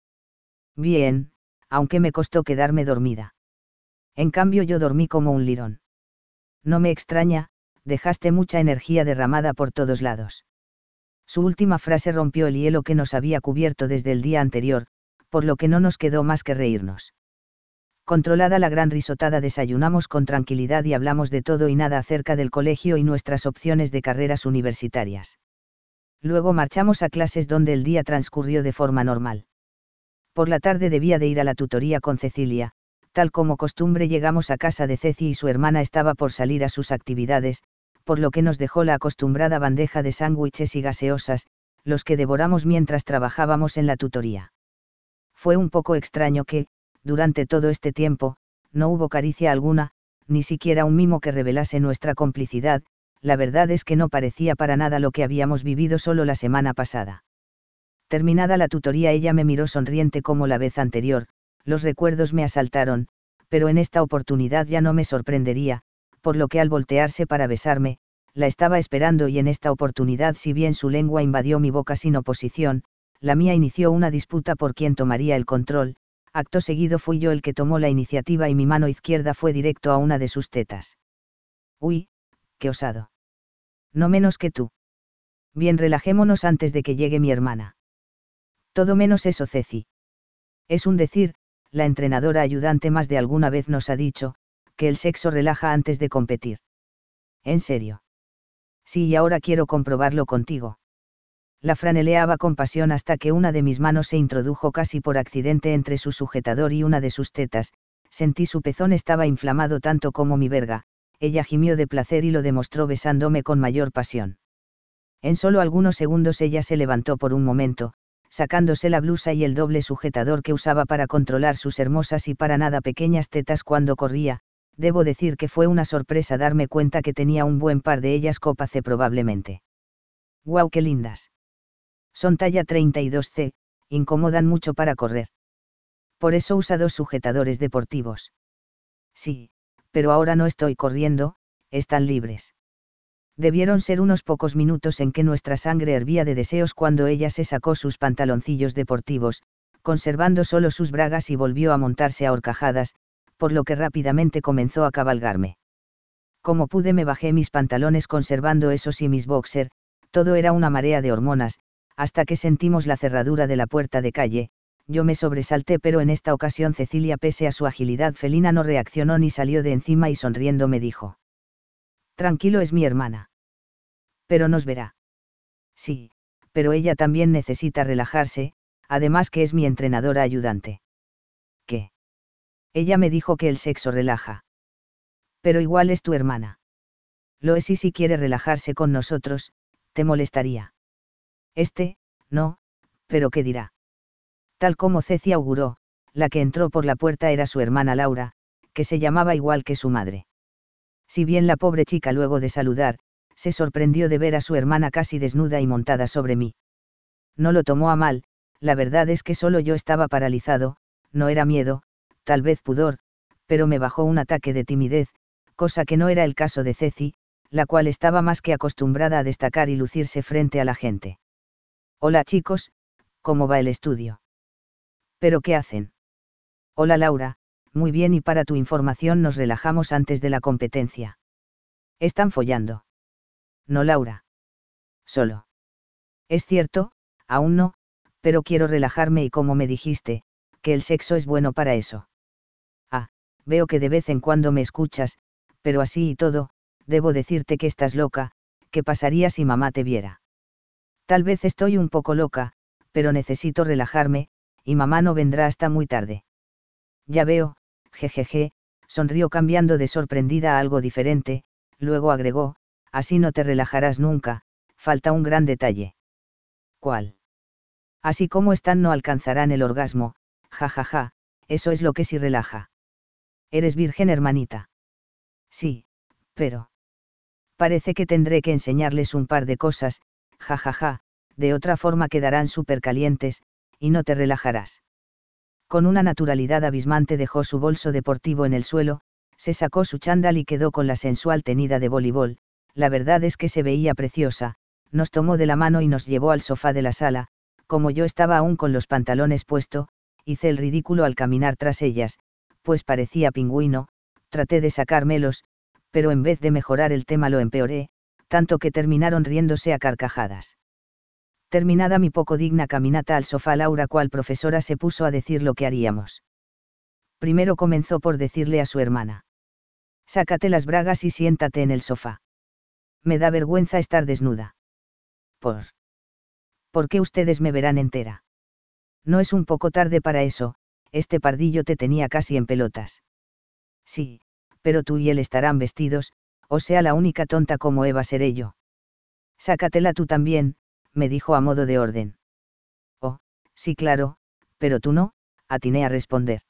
Bien, aunque me costó quedarme dormida. En cambio yo dormí como un lirón. No me extraña, dejaste mucha energía derramada por todos lados. Su última frase rompió el hielo que nos había cubierto desde el día anterior, por lo que no nos quedó más que reírnos. Controlada la gran risotada desayunamos con tranquilidad y hablamos de todo y nada acerca del colegio y nuestras opciones de carreras universitarias. Luego marchamos a clases donde el día transcurrió de forma normal. Por la tarde debía de ir a la tutoría con Cecilia, tal como costumbre llegamos a casa de Ceci y su hermana estaba por salir a sus actividades, por lo que nos dejó la acostumbrada bandeja de sándwiches y gaseosas, los que devoramos mientras trabajábamos en la tutoría. Fue un poco extraño que, durante todo este tiempo, no hubo caricia alguna, ni siquiera un mimo que revelase nuestra complicidad, la verdad es que no parecía para nada lo que habíamos vivido solo la semana pasada. Terminada la tutoría ella me miró sonriente como la vez anterior, los recuerdos me asaltaron, pero en esta oportunidad ya no me sorprendería, por lo que al voltearse para besarme, la estaba esperando y en esta oportunidad si bien su lengua invadió mi boca sin oposición, la mía inició una disputa por quién tomaría el control, acto seguido fui yo el que tomó la iniciativa y mi mano izquierda fue directo a una de sus tetas. Uy, qué osado. No menos que tú. Bien, relajémonos antes de que llegue mi hermana. Todo menos eso, Ceci. Es un decir, la entrenadora ayudante más de alguna vez nos ha dicho, que el sexo relaja antes de competir. ¿En serio? Sí, y ahora quiero comprobarlo contigo. La franeleaba con pasión hasta que una de mis manos se introdujo casi por accidente entre su sujetador y una de sus tetas, sentí su pezón estaba inflamado tanto como mi verga, ella gimió de placer y lo demostró besándome con mayor pasión. En solo algunos segundos ella se levantó por un momento, sacándose la blusa y el doble sujetador que usaba para controlar sus hermosas y para nada pequeñas tetas cuando corría, debo decir que fue una sorpresa darme cuenta que tenía un buen par de ellas copa C probablemente. ¡Guau, qué lindas! Son talla 32C, incomodan mucho para correr. Por eso usa dos sujetadores deportivos. Sí, pero ahora no estoy corriendo, están libres. Debieron ser unos pocos minutos en que nuestra sangre hervía de deseos cuando ella se sacó sus pantaloncillos deportivos, conservando solo sus bragas y volvió a montarse a horcajadas, por lo que rápidamente comenzó a cabalgarme. Como pude me bajé mis pantalones conservando esos y mis boxer, todo era una marea de hormonas, hasta que sentimos la cerradura de la puerta de calle, yo me sobresalté pero en esta ocasión Cecilia pese a su agilidad felina no reaccionó ni salió de encima y sonriendo me dijo. Tranquilo es mi hermana. Pero nos verá. Sí, pero ella también necesita relajarse, además que es mi entrenadora ayudante. ¿Qué? Ella me dijo que el sexo relaja. Pero igual es tu hermana. Lo es y si quiere relajarse con nosotros, te molestaría. Este, no, pero ¿qué dirá? Tal como Ceci auguró, la que entró por la puerta era su hermana Laura, que se llamaba igual que su madre. Si bien la pobre chica luego de saludar, se sorprendió de ver a su hermana casi desnuda y montada sobre mí. No lo tomó a mal, la verdad es que solo yo estaba paralizado, no era miedo, tal vez pudor, pero me bajó un ataque de timidez, cosa que no era el caso de Ceci, la cual estaba más que acostumbrada a destacar y lucirse frente a la gente. Hola chicos, ¿cómo va el estudio? ¿Pero qué hacen? Hola Laura, muy bien y para tu información nos relajamos antes de la competencia. Están follando. No Laura. Solo. Es cierto, aún no, pero quiero relajarme y como me dijiste, que el sexo es bueno para eso. Ah, veo que de vez en cuando me escuchas, pero así y todo, debo decirte que estás loca, ¿qué pasaría si mamá te viera? Tal vez estoy un poco loca, pero necesito relajarme, y mamá no vendrá hasta muy tarde. Ya veo, jejeje, sonrió cambiando de sorprendida a algo diferente, luego agregó, así no te relajarás nunca, falta un gran detalle. ¿Cuál? Así como están no alcanzarán el orgasmo, jajaja, ja, ja, eso es lo que sí relaja. Eres virgen hermanita. Sí, pero... Parece que tendré que enseñarles un par de cosas, jajaja, ja, de otra forma quedarán súper calientes, y no te relajarás. Con una naturalidad abismante dejó su bolso deportivo en el suelo, se sacó su chándal y quedó con la sensual tenida de voleibol, la verdad es que se veía preciosa, nos tomó de la mano y nos llevó al sofá de la sala, como yo estaba aún con los pantalones puesto, hice el ridículo al caminar tras ellas, pues parecía pingüino, traté de sacármelos, pero en vez de mejorar el tema lo empeoré, tanto que terminaron riéndose a carcajadas. Terminada mi poco digna caminata al sofá, Laura cual profesora se puso a decir lo que haríamos. Primero comenzó por decirle a su hermana. Sácate las bragas y siéntate en el sofá. Me da vergüenza estar desnuda. Por. ¿Por qué ustedes me verán entera? No es un poco tarde para eso, este pardillo te tenía casi en pelotas. Sí, pero tú y él estarán vestidos, o sea la única tonta como Eva seré yo. Sácatela tú también, me dijo a modo de orden. Oh, sí claro, pero tú no, atiné a responder.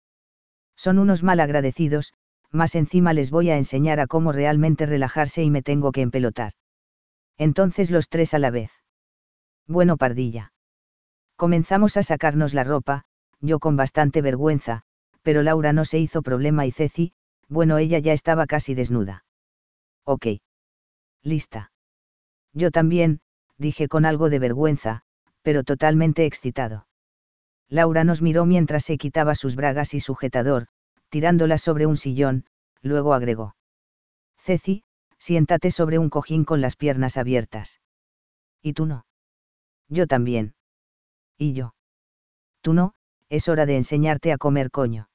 Son unos mal agradecidos, más encima les voy a enseñar a cómo realmente relajarse y me tengo que empelotar. Entonces los tres a la vez. Bueno, pardilla. Comenzamos a sacarnos la ropa, yo con bastante vergüenza, pero Laura no se hizo problema y Ceci, bueno, ella ya estaba casi desnuda. Ok. Lista. Yo también, dije con algo de vergüenza, pero totalmente excitado. Laura nos miró mientras se quitaba sus bragas y sujetador, tirándolas sobre un sillón, luego agregó. Ceci, siéntate sobre un cojín con las piernas abiertas. ¿Y tú no? Yo también. ¿Y yo? Tú no, es hora de enseñarte a comer coño.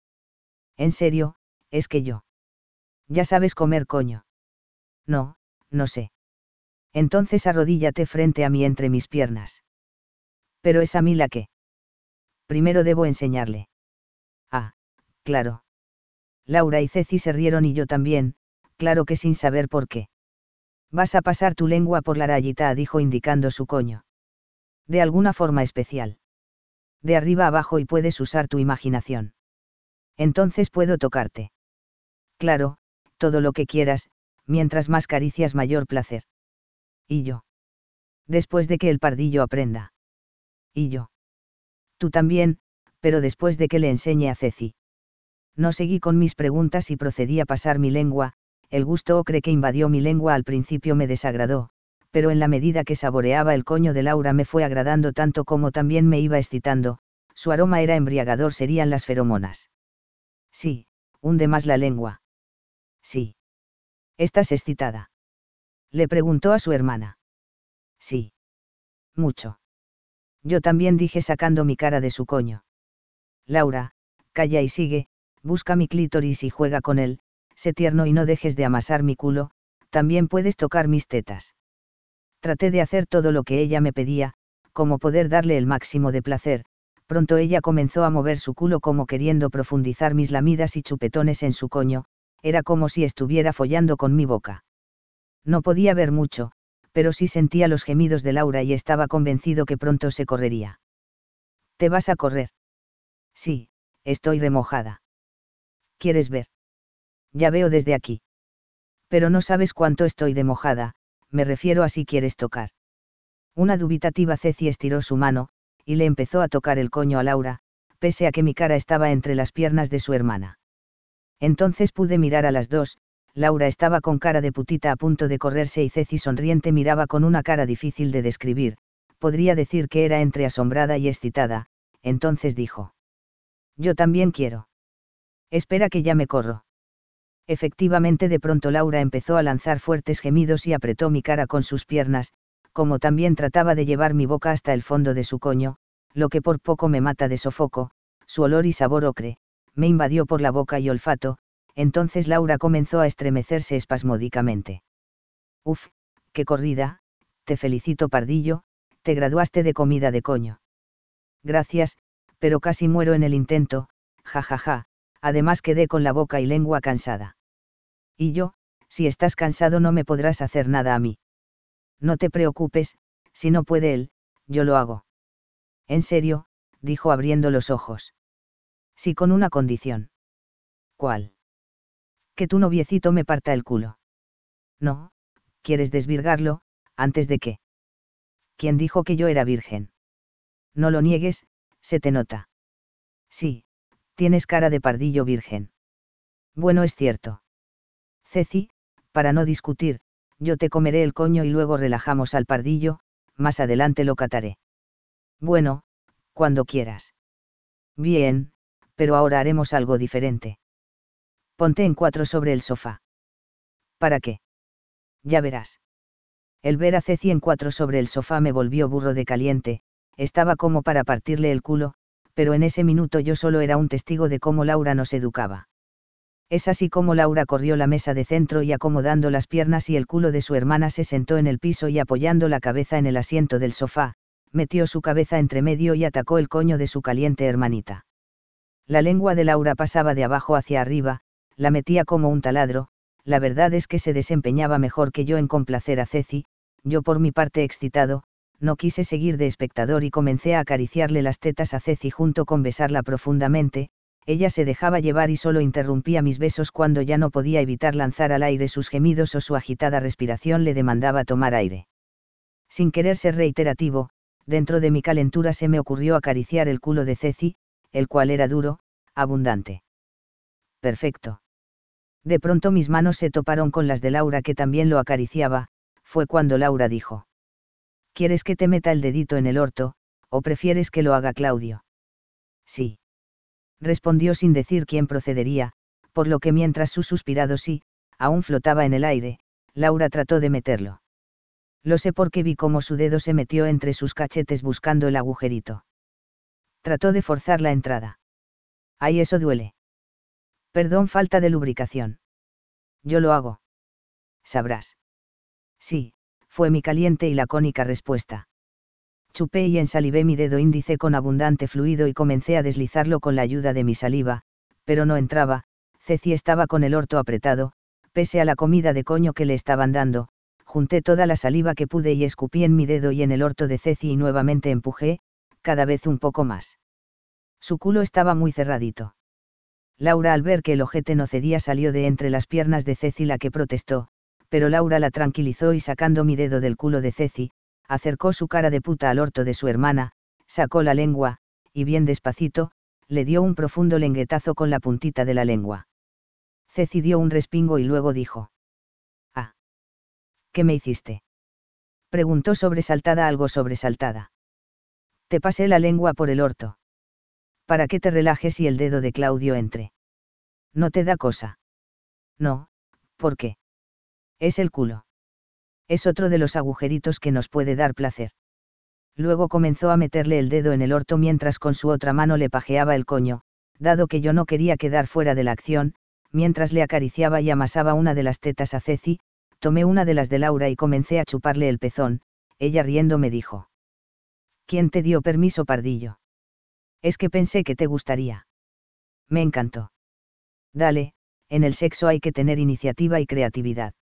En serio, es que yo. Ya sabes comer coño. No, no sé entonces arrodíllate frente a mí entre mis piernas. Pero es a mí la que. Primero debo enseñarle. Ah, claro. Laura y Ceci se rieron y yo también, claro que sin saber por qué. Vas a pasar tu lengua por la rayita, dijo indicando su coño. De alguna forma especial. De arriba abajo y puedes usar tu imaginación. Entonces puedo tocarte. Claro, todo lo que quieras, mientras más caricias mayor placer. ¿Y yo? Después de que el pardillo aprenda. ¿Y yo? Tú también, pero después de que le enseñe a Ceci. No seguí con mis preguntas y procedí a pasar mi lengua, el gusto ocre que invadió mi lengua al principio me desagradó, pero en la medida que saboreaba el coño de Laura me fue agradando tanto como también me iba excitando, su aroma era embriagador serían las feromonas. Sí, hunde más la lengua. Sí. ¿Estás excitada? Le preguntó a su hermana. Sí. Mucho. Yo también dije sacando mi cara de su coño. Laura, calla y sigue, busca mi clítoris y juega con él, sé tierno y no dejes de amasar mi culo, también puedes tocar mis tetas. Traté de hacer todo lo que ella me pedía, como poder darle el máximo de placer, pronto ella comenzó a mover su culo como queriendo profundizar mis lamidas y chupetones en su coño, era como si estuviera follando con mi boca. No podía ver mucho, pero sí sentía los gemidos de Laura y estaba convencido que pronto se correría. ¿Te vas a correr? Sí, estoy remojada. ¿Quieres ver? Ya veo desde aquí. Pero no sabes cuánto estoy de mojada, me refiero a si quieres tocar. Una dubitativa Ceci estiró su mano, y le empezó a tocar el coño a Laura, pese a que mi cara estaba entre las piernas de su hermana. Entonces pude mirar a las dos, Laura estaba con cara de putita a punto de correrse y Ceci sonriente miraba con una cara difícil de describir, podría decir que era entre asombrada y excitada, entonces dijo. Yo también quiero. Espera que ya me corro. Efectivamente de pronto Laura empezó a lanzar fuertes gemidos y apretó mi cara con sus piernas, como también trataba de llevar mi boca hasta el fondo de su coño, lo que por poco me mata de sofoco, su olor y sabor ocre, me invadió por la boca y olfato, entonces Laura comenzó a estremecerse espasmódicamente. Uf, qué corrida, te felicito pardillo, te graduaste de comida de coño. Gracias, pero casi muero en el intento, ja ja ja, además quedé con la boca y lengua cansada. Y yo, si estás cansado no me podrás hacer nada a mí. No te preocupes, si no puede él, yo lo hago. En serio, dijo abriendo los ojos. Sí, con una condición. ¿Cuál? Que tu noviecito me parta el culo. No, quieres desvirgarlo, antes de qué. ¿Quién dijo que yo era virgen? No lo niegues, se te nota. Sí, tienes cara de pardillo virgen. Bueno, es cierto. Ceci, para no discutir, yo te comeré el coño y luego relajamos al pardillo, más adelante lo cataré. Bueno, cuando quieras. Bien, pero ahora haremos algo diferente. Ponte en cuatro sobre el sofá. ¿Para qué? Ya verás. El ver a Ceci en cuatro sobre el sofá me volvió burro de caliente, estaba como para partirle el culo, pero en ese minuto yo solo era un testigo de cómo Laura nos educaba. Es así como Laura corrió la mesa de centro y acomodando las piernas y el culo de su hermana se sentó en el piso y apoyando la cabeza en el asiento del sofá, metió su cabeza entre medio y atacó el coño de su caliente hermanita. La lengua de Laura pasaba de abajo hacia arriba, la metía como un taladro, la verdad es que se desempeñaba mejor que yo en complacer a Ceci, yo por mi parte excitado, no quise seguir de espectador y comencé a acariciarle las tetas a Ceci junto con besarla profundamente, ella se dejaba llevar y solo interrumpía mis besos cuando ya no podía evitar lanzar al aire sus gemidos o su agitada respiración le demandaba tomar aire. Sin querer ser reiterativo, dentro de mi calentura se me ocurrió acariciar el culo de Ceci, el cual era duro, abundante. Perfecto. De pronto mis manos se toparon con las de Laura que también lo acariciaba, fue cuando Laura dijo. ¿Quieres que te meta el dedito en el orto, o prefieres que lo haga Claudio? Sí respondió sin decir quién procedería, por lo que mientras su suspirado sí, aún flotaba en el aire, Laura trató de meterlo. Lo sé porque vi cómo su dedo se metió entre sus cachetes buscando el agujerito. Trató de forzar la entrada. Ay, eso duele. Perdón, falta de lubricación. Yo lo hago. Sabrás. Sí, fue mi caliente y lacónica respuesta chupé y ensalivé mi dedo índice con abundante fluido y comencé a deslizarlo con la ayuda de mi saliva, pero no entraba, Ceci estaba con el orto apretado, pese a la comida de coño que le estaban dando, junté toda la saliva que pude y escupí en mi dedo y en el orto de Ceci y nuevamente empujé, cada vez un poco más. Su culo estaba muy cerradito. Laura al ver que el ojete no cedía salió de entre las piernas de Ceci la que protestó, pero Laura la tranquilizó y sacando mi dedo del culo de Ceci, acercó su cara de puta al orto de su hermana, sacó la lengua, y bien despacito, le dio un profundo lengüetazo con la puntita de la lengua. Ceci dio un respingo y luego dijo. Ah. ¿Qué me hiciste? Preguntó sobresaltada algo sobresaltada. Te pasé la lengua por el orto. Para que te relajes y el dedo de Claudio entre. No te da cosa. No, ¿por qué? Es el culo. Es otro de los agujeritos que nos puede dar placer. Luego comenzó a meterle el dedo en el orto mientras con su otra mano le pajeaba el coño, dado que yo no quería quedar fuera de la acción, mientras le acariciaba y amasaba una de las tetas a Ceci, tomé una de las de Laura y comencé a chuparle el pezón, ella riendo me dijo. ¿Quién te dio permiso, pardillo? Es que pensé que te gustaría. Me encantó. Dale, en el sexo hay que tener iniciativa y creatividad.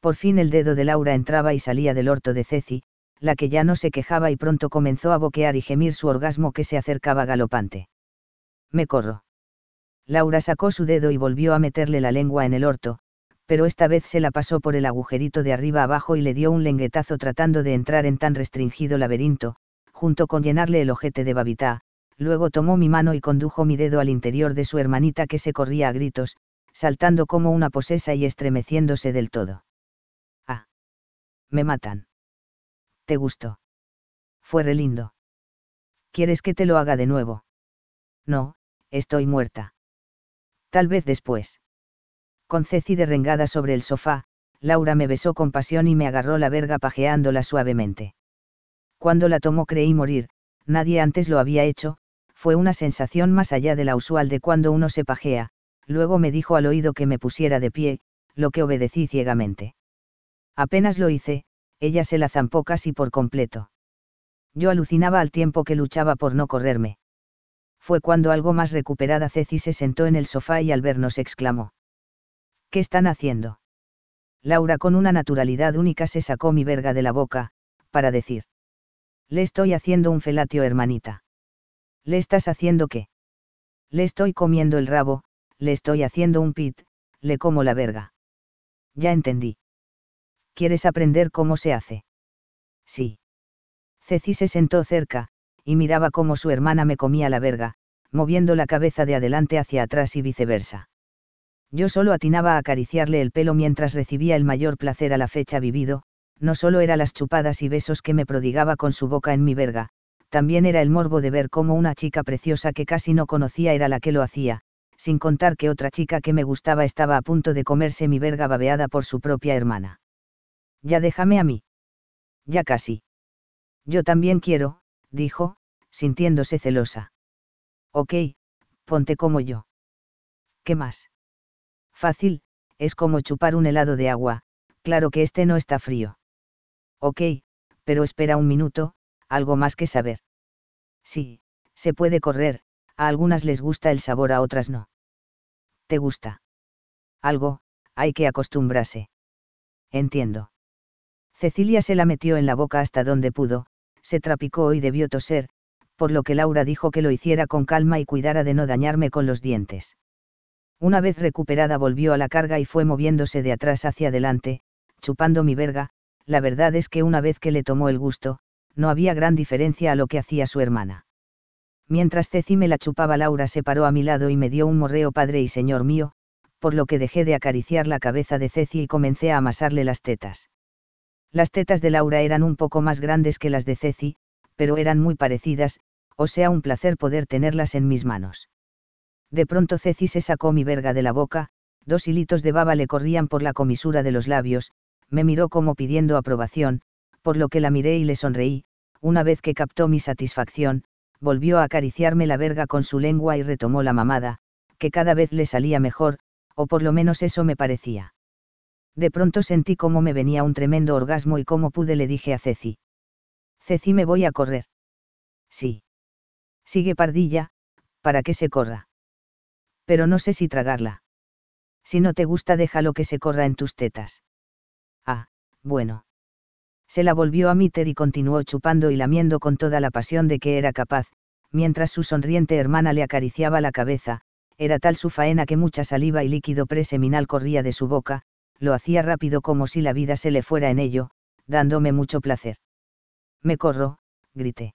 Por fin el dedo de Laura entraba y salía del orto de Ceci, la que ya no se quejaba y pronto comenzó a boquear y gemir su orgasmo que se acercaba galopante. Me corro. Laura sacó su dedo y volvió a meterle la lengua en el orto, pero esta vez se la pasó por el agujerito de arriba abajo y le dio un lenguetazo tratando de entrar en tan restringido laberinto, junto con llenarle el ojete de babitá, luego tomó mi mano y condujo mi dedo al interior de su hermanita que se corría a gritos, saltando como una posesa y estremeciéndose del todo. Ah. Me matan. ¿Te gustó? Fue re lindo. ¿Quieres que te lo haga de nuevo? No, estoy muerta. Tal vez después. Con Ceci derrengada sobre el sofá, Laura me besó con pasión y me agarró la verga pajeándola suavemente. Cuando la tomó creí morir, nadie antes lo había hecho, fue una sensación más allá de la usual de cuando uno se pajea, luego me dijo al oído que me pusiera de pie, lo que obedecí ciegamente. Apenas lo hice, ella se la zampó casi por completo. Yo alucinaba al tiempo que luchaba por no correrme. Fue cuando algo más recuperada Ceci se sentó en el sofá y al vernos exclamó. ¿Qué están haciendo? Laura con una naturalidad única se sacó mi verga de la boca, para decir. Le estoy haciendo un felatio, hermanita. ¿Le estás haciendo qué? Le estoy comiendo el rabo, le estoy haciendo un pit, le como la verga. Ya entendí. ¿Quieres aprender cómo se hace? Sí. Ceci se sentó cerca, y miraba cómo su hermana me comía la verga, moviendo la cabeza de adelante hacia atrás y viceversa. Yo solo atinaba a acariciarle el pelo mientras recibía el mayor placer a la fecha vivido, no solo era las chupadas y besos que me prodigaba con su boca en mi verga, también era el morbo de ver cómo una chica preciosa que casi no conocía era la que lo hacía, sin contar que otra chica que me gustaba estaba a punto de comerse mi verga babeada por su propia hermana. Ya déjame a mí. Ya casi. Yo también quiero, dijo, sintiéndose celosa. Ok, ponte como yo. ¿Qué más? Fácil, es como chupar un helado de agua, claro que este no está frío. Ok, pero espera un minuto, algo más que saber. Sí, se puede correr, a algunas les gusta el sabor, a otras no. ¿Te gusta? Algo, hay que acostumbrarse. Entiendo. Cecilia se la metió en la boca hasta donde pudo, se trapicó y debió toser, por lo que Laura dijo que lo hiciera con calma y cuidara de no dañarme con los dientes. Una vez recuperada volvió a la carga y fue moviéndose de atrás hacia adelante, chupando mi verga, la verdad es que una vez que le tomó el gusto, no había gran diferencia a lo que hacía su hermana. Mientras Ceci me la chupaba Laura se paró a mi lado y me dio un morreo padre y señor mío, por lo que dejé de acariciar la cabeza de Ceci y comencé a amasarle las tetas. Las tetas de Laura eran un poco más grandes que las de Ceci, pero eran muy parecidas, o sea un placer poder tenerlas en mis manos. De pronto Ceci se sacó mi verga de la boca, dos hilitos de baba le corrían por la comisura de los labios, me miró como pidiendo aprobación, por lo que la miré y le sonreí, una vez que captó mi satisfacción, volvió a acariciarme la verga con su lengua y retomó la mamada, que cada vez le salía mejor, o por lo menos eso me parecía. De pronto sentí cómo me venía un tremendo orgasmo y cómo pude le dije a Ceci. Ceci me voy a correr. Sí. Sigue pardilla, para que se corra. Pero no sé si tragarla. Si no te gusta déjalo que se corra en tus tetas. Ah, bueno. Se la volvió a Mitter y continuó chupando y lamiendo con toda la pasión de que era capaz, mientras su sonriente hermana le acariciaba la cabeza, era tal su faena que mucha saliva y líquido preseminal corría de su boca, lo hacía rápido como si la vida se le fuera en ello, dándome mucho placer. Me corro, grité.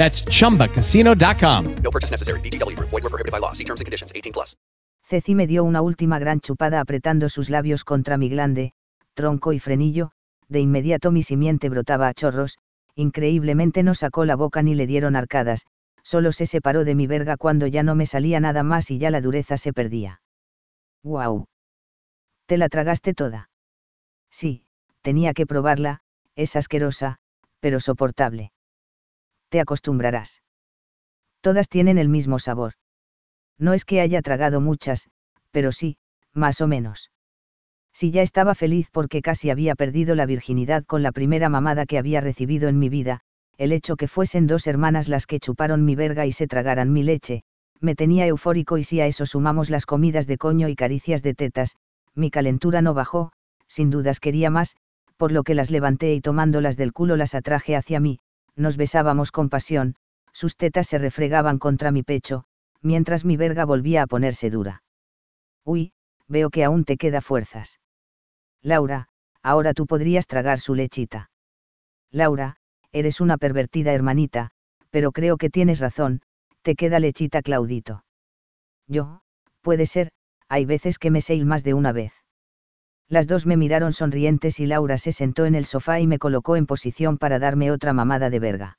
That's chumbacasino.com. No purchase necessary. Group. Void were prohibited by law. See terms and conditions. 18 plus. Ceci me dio una última gran chupada apretando sus labios contra mi glande, tronco y frenillo, de inmediato mi simiente brotaba a chorros, increíblemente no sacó la boca ni le dieron arcadas, solo se separó de mi verga cuando ya no me salía nada más y ya la dureza se perdía. ¡Guau! ¿Te la tragaste toda? Sí, tenía que probarla, es asquerosa, pero soportable. Te acostumbrarás. Todas tienen el mismo sabor. No es que haya tragado muchas, pero sí, más o menos. Si ya estaba feliz porque casi había perdido la virginidad con la primera mamada que había recibido en mi vida, el hecho que fuesen dos hermanas las que chuparon mi verga y se tragaran mi leche, me tenía eufórico y si a eso sumamos las comidas de coño y caricias de tetas, mi calentura no bajó, sin dudas quería más, por lo que las levanté y tomándolas del culo las atraje hacia mí, nos besábamos con pasión, sus tetas se refregaban contra mi pecho, mientras mi verga volvía a ponerse dura. Uy, veo que aún te queda fuerzas. Laura, ahora tú podrías tragar su lechita. Laura, eres una pervertida hermanita, pero creo que tienes razón, te queda lechita Claudito. Yo, puede ser, hay veces que me sé más de una vez. Las dos me miraron sonrientes y Laura se sentó en el sofá y me colocó en posición para darme otra mamada de verga.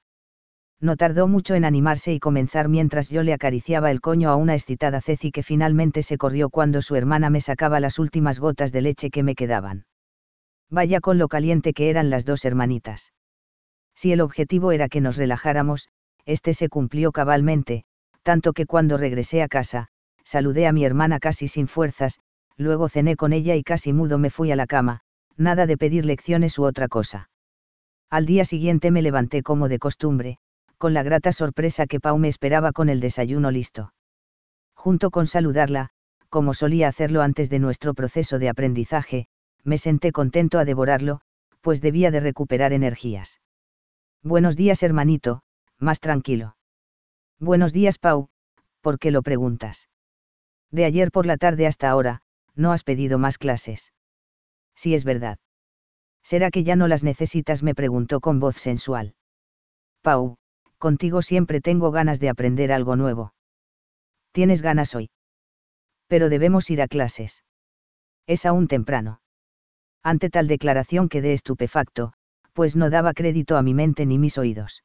No tardó mucho en animarse y comenzar mientras yo le acariciaba el coño a una excitada Ceci que finalmente se corrió cuando su hermana me sacaba las últimas gotas de leche que me quedaban. Vaya con lo caliente que eran las dos hermanitas. Si el objetivo era que nos relajáramos, este se cumplió cabalmente, tanto que cuando regresé a casa, saludé a mi hermana casi sin fuerzas, luego cené con ella y casi mudo me fui a la cama, nada de pedir lecciones u otra cosa. Al día siguiente me levanté como de costumbre, con la grata sorpresa que Pau me esperaba con el desayuno listo. Junto con saludarla, como solía hacerlo antes de nuestro proceso de aprendizaje, me senté contento a devorarlo, pues debía de recuperar energías. Buenos días hermanito, más tranquilo. Buenos días Pau, ¿por qué lo preguntas? De ayer por la tarde hasta ahora, no has pedido más clases. Sí es verdad. ¿Será que ya no las necesitas? me preguntó con voz sensual. Pau, contigo siempre tengo ganas de aprender algo nuevo. ¿Tienes ganas hoy? Pero debemos ir a clases. Es aún temprano. Ante tal declaración quedé estupefacto, pues no daba crédito a mi mente ni mis oídos.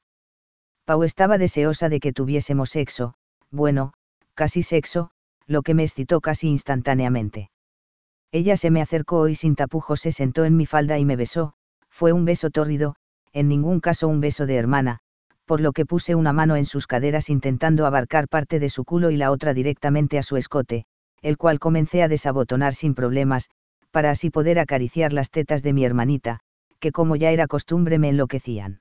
Pau estaba deseosa de que tuviésemos sexo, bueno, casi sexo, lo que me excitó casi instantáneamente. Ella se me acercó y sin tapujos se sentó en mi falda y me besó, fue un beso tórrido, en ningún caso un beso de hermana, por lo que puse una mano en sus caderas intentando abarcar parte de su culo y la otra directamente a su escote, el cual comencé a desabotonar sin problemas, para así poder acariciar las tetas de mi hermanita, que como ya era costumbre me enloquecían.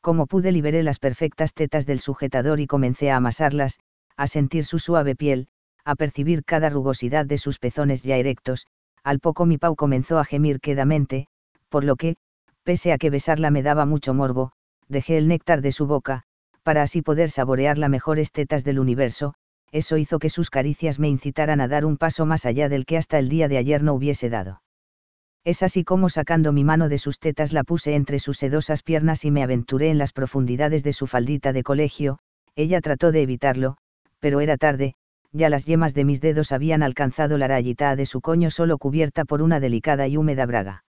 Como pude liberé las perfectas tetas del sujetador y comencé a amasarlas, a sentir su suave piel, a percibir cada rugosidad de sus pezones ya erectos, al poco mi Pau comenzó a gemir quedamente, por lo que, pese a que besarla me daba mucho morbo, dejé el néctar de su boca, para así poder saborear las mejores tetas del universo, eso hizo que sus caricias me incitaran a dar un paso más allá del que hasta el día de ayer no hubiese dado. Es así como sacando mi mano de sus tetas la puse entre sus sedosas piernas y me aventuré en las profundidades de su faldita de colegio, ella trató de evitarlo, pero era tarde, ya las yemas de mis dedos habían alcanzado la rayita de su coño solo cubierta por una delicada y húmeda braga.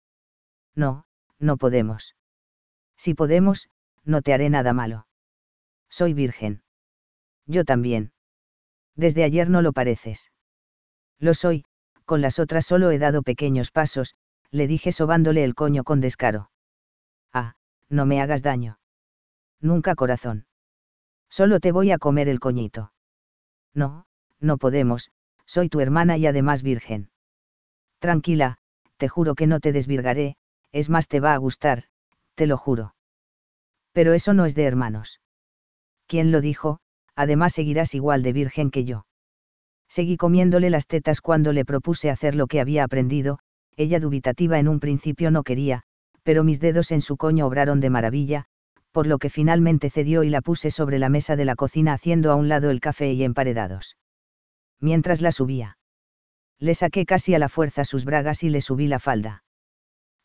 No, no podemos. Si podemos, no te haré nada malo. Soy virgen. Yo también. Desde ayer no lo pareces. Lo soy, con las otras solo he dado pequeños pasos, le dije sobándole el coño con descaro. Ah, no me hagas daño. Nunca corazón. Solo te voy a comer el coñito. No, no podemos, soy tu hermana y además virgen. Tranquila, te juro que no te desvirgaré, es más te va a gustar, te lo juro. Pero eso no es de hermanos. ¿Quién lo dijo? Además seguirás igual de virgen que yo. Seguí comiéndole las tetas cuando le propuse hacer lo que había aprendido, ella dubitativa en un principio no quería, pero mis dedos en su coño obraron de maravilla, por lo que finalmente cedió y la puse sobre la mesa de la cocina haciendo a un lado el café y emparedados. Mientras la subía. Le saqué casi a la fuerza sus bragas y le subí la falda.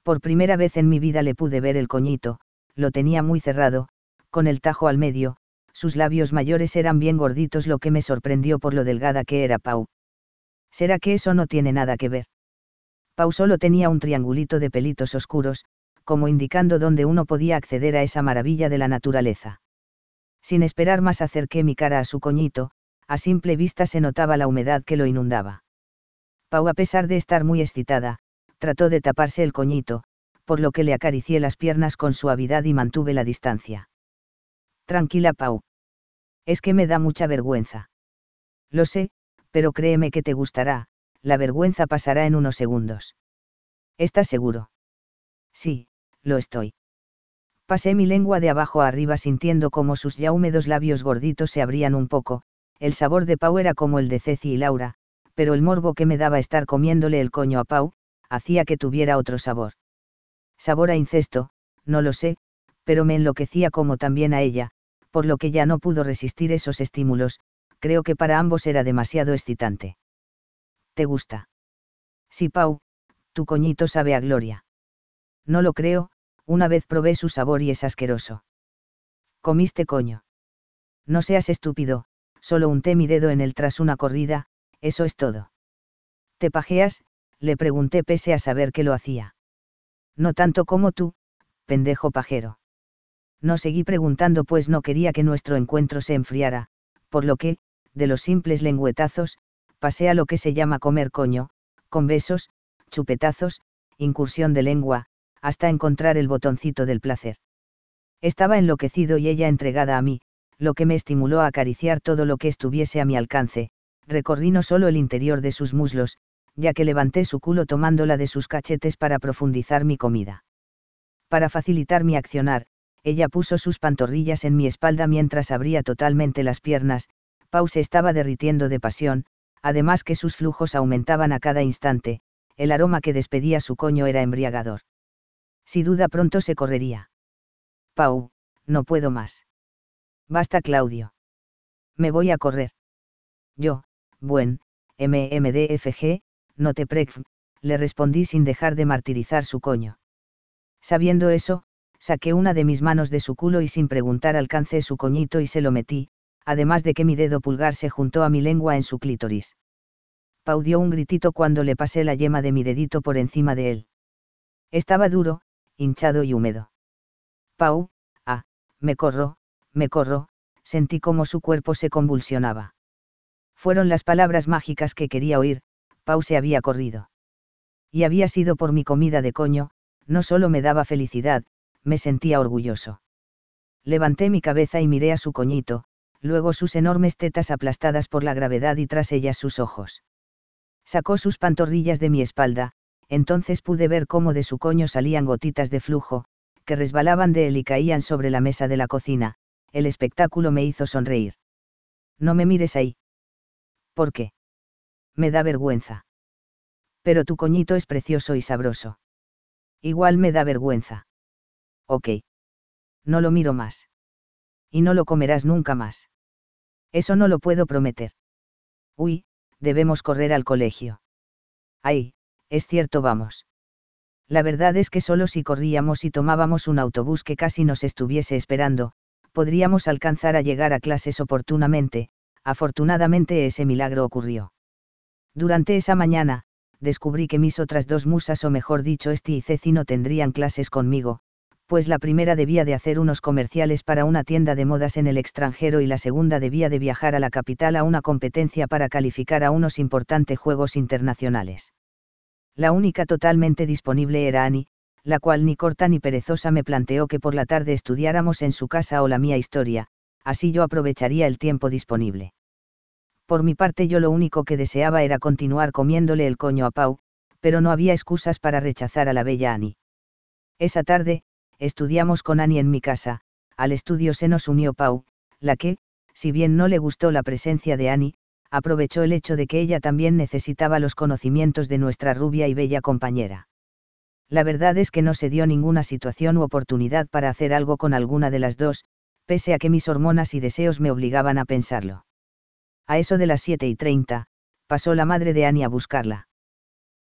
Por primera vez en mi vida le pude ver el coñito, lo tenía muy cerrado, con el tajo al medio, sus labios mayores eran bien gorditos lo que me sorprendió por lo delgada que era Pau. ¿Será que eso no tiene nada que ver? Pau solo tenía un triangulito de pelitos oscuros, como indicando dónde uno podía acceder a esa maravilla de la naturaleza. Sin esperar más acerqué mi cara a su coñito, a simple vista se notaba la humedad que lo inundaba. Pau a pesar de estar muy excitada, trató de taparse el coñito, por lo que le acaricié las piernas con suavidad y mantuve la distancia. Tranquila, Pau. Es que me da mucha vergüenza. Lo sé, pero créeme que te gustará, la vergüenza pasará en unos segundos. ¿Estás seguro? Sí, lo estoy. Pasé mi lengua de abajo a arriba sintiendo como sus ya húmedos labios gorditos se abrían un poco, el sabor de Pau era como el de Ceci y Laura, pero el morbo que me daba estar comiéndole el coño a Pau, hacía que tuviera otro sabor. Sabor a incesto, no lo sé, pero me enloquecía como también a ella, por lo que ya no pudo resistir esos estímulos, creo que para ambos era demasiado excitante. ¿Te gusta? Sí, Pau, tu coñito sabe a gloria. No lo creo, una vez probé su sabor y es asqueroso. Comiste coño. No seas estúpido, solo unté mi dedo en él tras una corrida, eso es todo. ¿Te pajeas? le pregunté pese a saber que lo hacía. No tanto como tú, pendejo pajero. No seguí preguntando pues no quería que nuestro encuentro se enfriara, por lo que, de los simples lengüetazos, pasé a lo que se llama comer coño, con besos, chupetazos, incursión de lengua, hasta encontrar el botoncito del placer. Estaba enloquecido y ella entregada a mí, lo que me estimuló a acariciar todo lo que estuviese a mi alcance, recorrí no solo el interior de sus muslos, ya que levanté su culo tomándola de sus cachetes para profundizar mi comida. Para facilitar mi accionar, ella puso sus pantorrillas en mi espalda mientras abría totalmente las piernas, Pau se estaba derritiendo de pasión, además que sus flujos aumentaban a cada instante, el aroma que despedía su coño era embriagador. Si duda pronto se correría. Pau, no puedo más. Basta Claudio. Me voy a correr. Yo, buen, MMDFG, no te preocup, le respondí sin dejar de martirizar su coño. Sabiendo eso, saqué una de mis manos de su culo y sin preguntar alcancé su coñito y se lo metí, además de que mi dedo pulgar se juntó a mi lengua en su clítoris. Pau dio un gritito cuando le pasé la yema de mi dedito por encima de él. Estaba duro, hinchado y húmedo. Pau, ah, me corro, me corro, sentí como su cuerpo se convulsionaba. Fueron las palabras mágicas que quería oír, Pau se había corrido. Y había sido por mi comida de coño, no solo me daba felicidad, me sentía orgulloso. Levanté mi cabeza y miré a su coñito, luego sus enormes tetas aplastadas por la gravedad y tras ellas sus ojos. Sacó sus pantorrillas de mi espalda, entonces pude ver cómo de su coño salían gotitas de flujo, que resbalaban de él y caían sobre la mesa de la cocina, el espectáculo me hizo sonreír. No me mires ahí. ¿Por qué? Me da vergüenza. Pero tu coñito es precioso y sabroso. Igual me da vergüenza. Ok. No lo miro más. Y no lo comerás nunca más. Eso no lo puedo prometer. Uy, debemos correr al colegio. Ay, es cierto, vamos. La verdad es que solo si corríamos y tomábamos un autobús que casi nos estuviese esperando, podríamos alcanzar a llegar a clases oportunamente, afortunadamente ese milagro ocurrió. Durante esa mañana, descubrí que mis otras dos musas o mejor dicho Esti y Ceci no tendrían clases conmigo, pues la primera debía de hacer unos comerciales para una tienda de modas en el extranjero y la segunda debía de viajar a la capital a una competencia para calificar a unos importantes juegos internacionales. La única totalmente disponible era Annie, la cual ni corta ni perezosa me planteó que por la tarde estudiáramos en su casa o la mía historia, así yo aprovecharía el tiempo disponible. Por mi parte yo lo único que deseaba era continuar comiéndole el coño a Pau, pero no había excusas para rechazar a la bella Annie. Esa tarde, estudiamos con Annie en mi casa, al estudio se nos unió Pau, la que, si bien no le gustó la presencia de Annie, aprovechó el hecho de que ella también necesitaba los conocimientos de nuestra rubia y bella compañera. La verdad es que no se dio ninguna situación u oportunidad para hacer algo con alguna de las dos, pese a que mis hormonas y deseos me obligaban a pensarlo. A eso de las siete y treinta, pasó la madre de Annie a buscarla.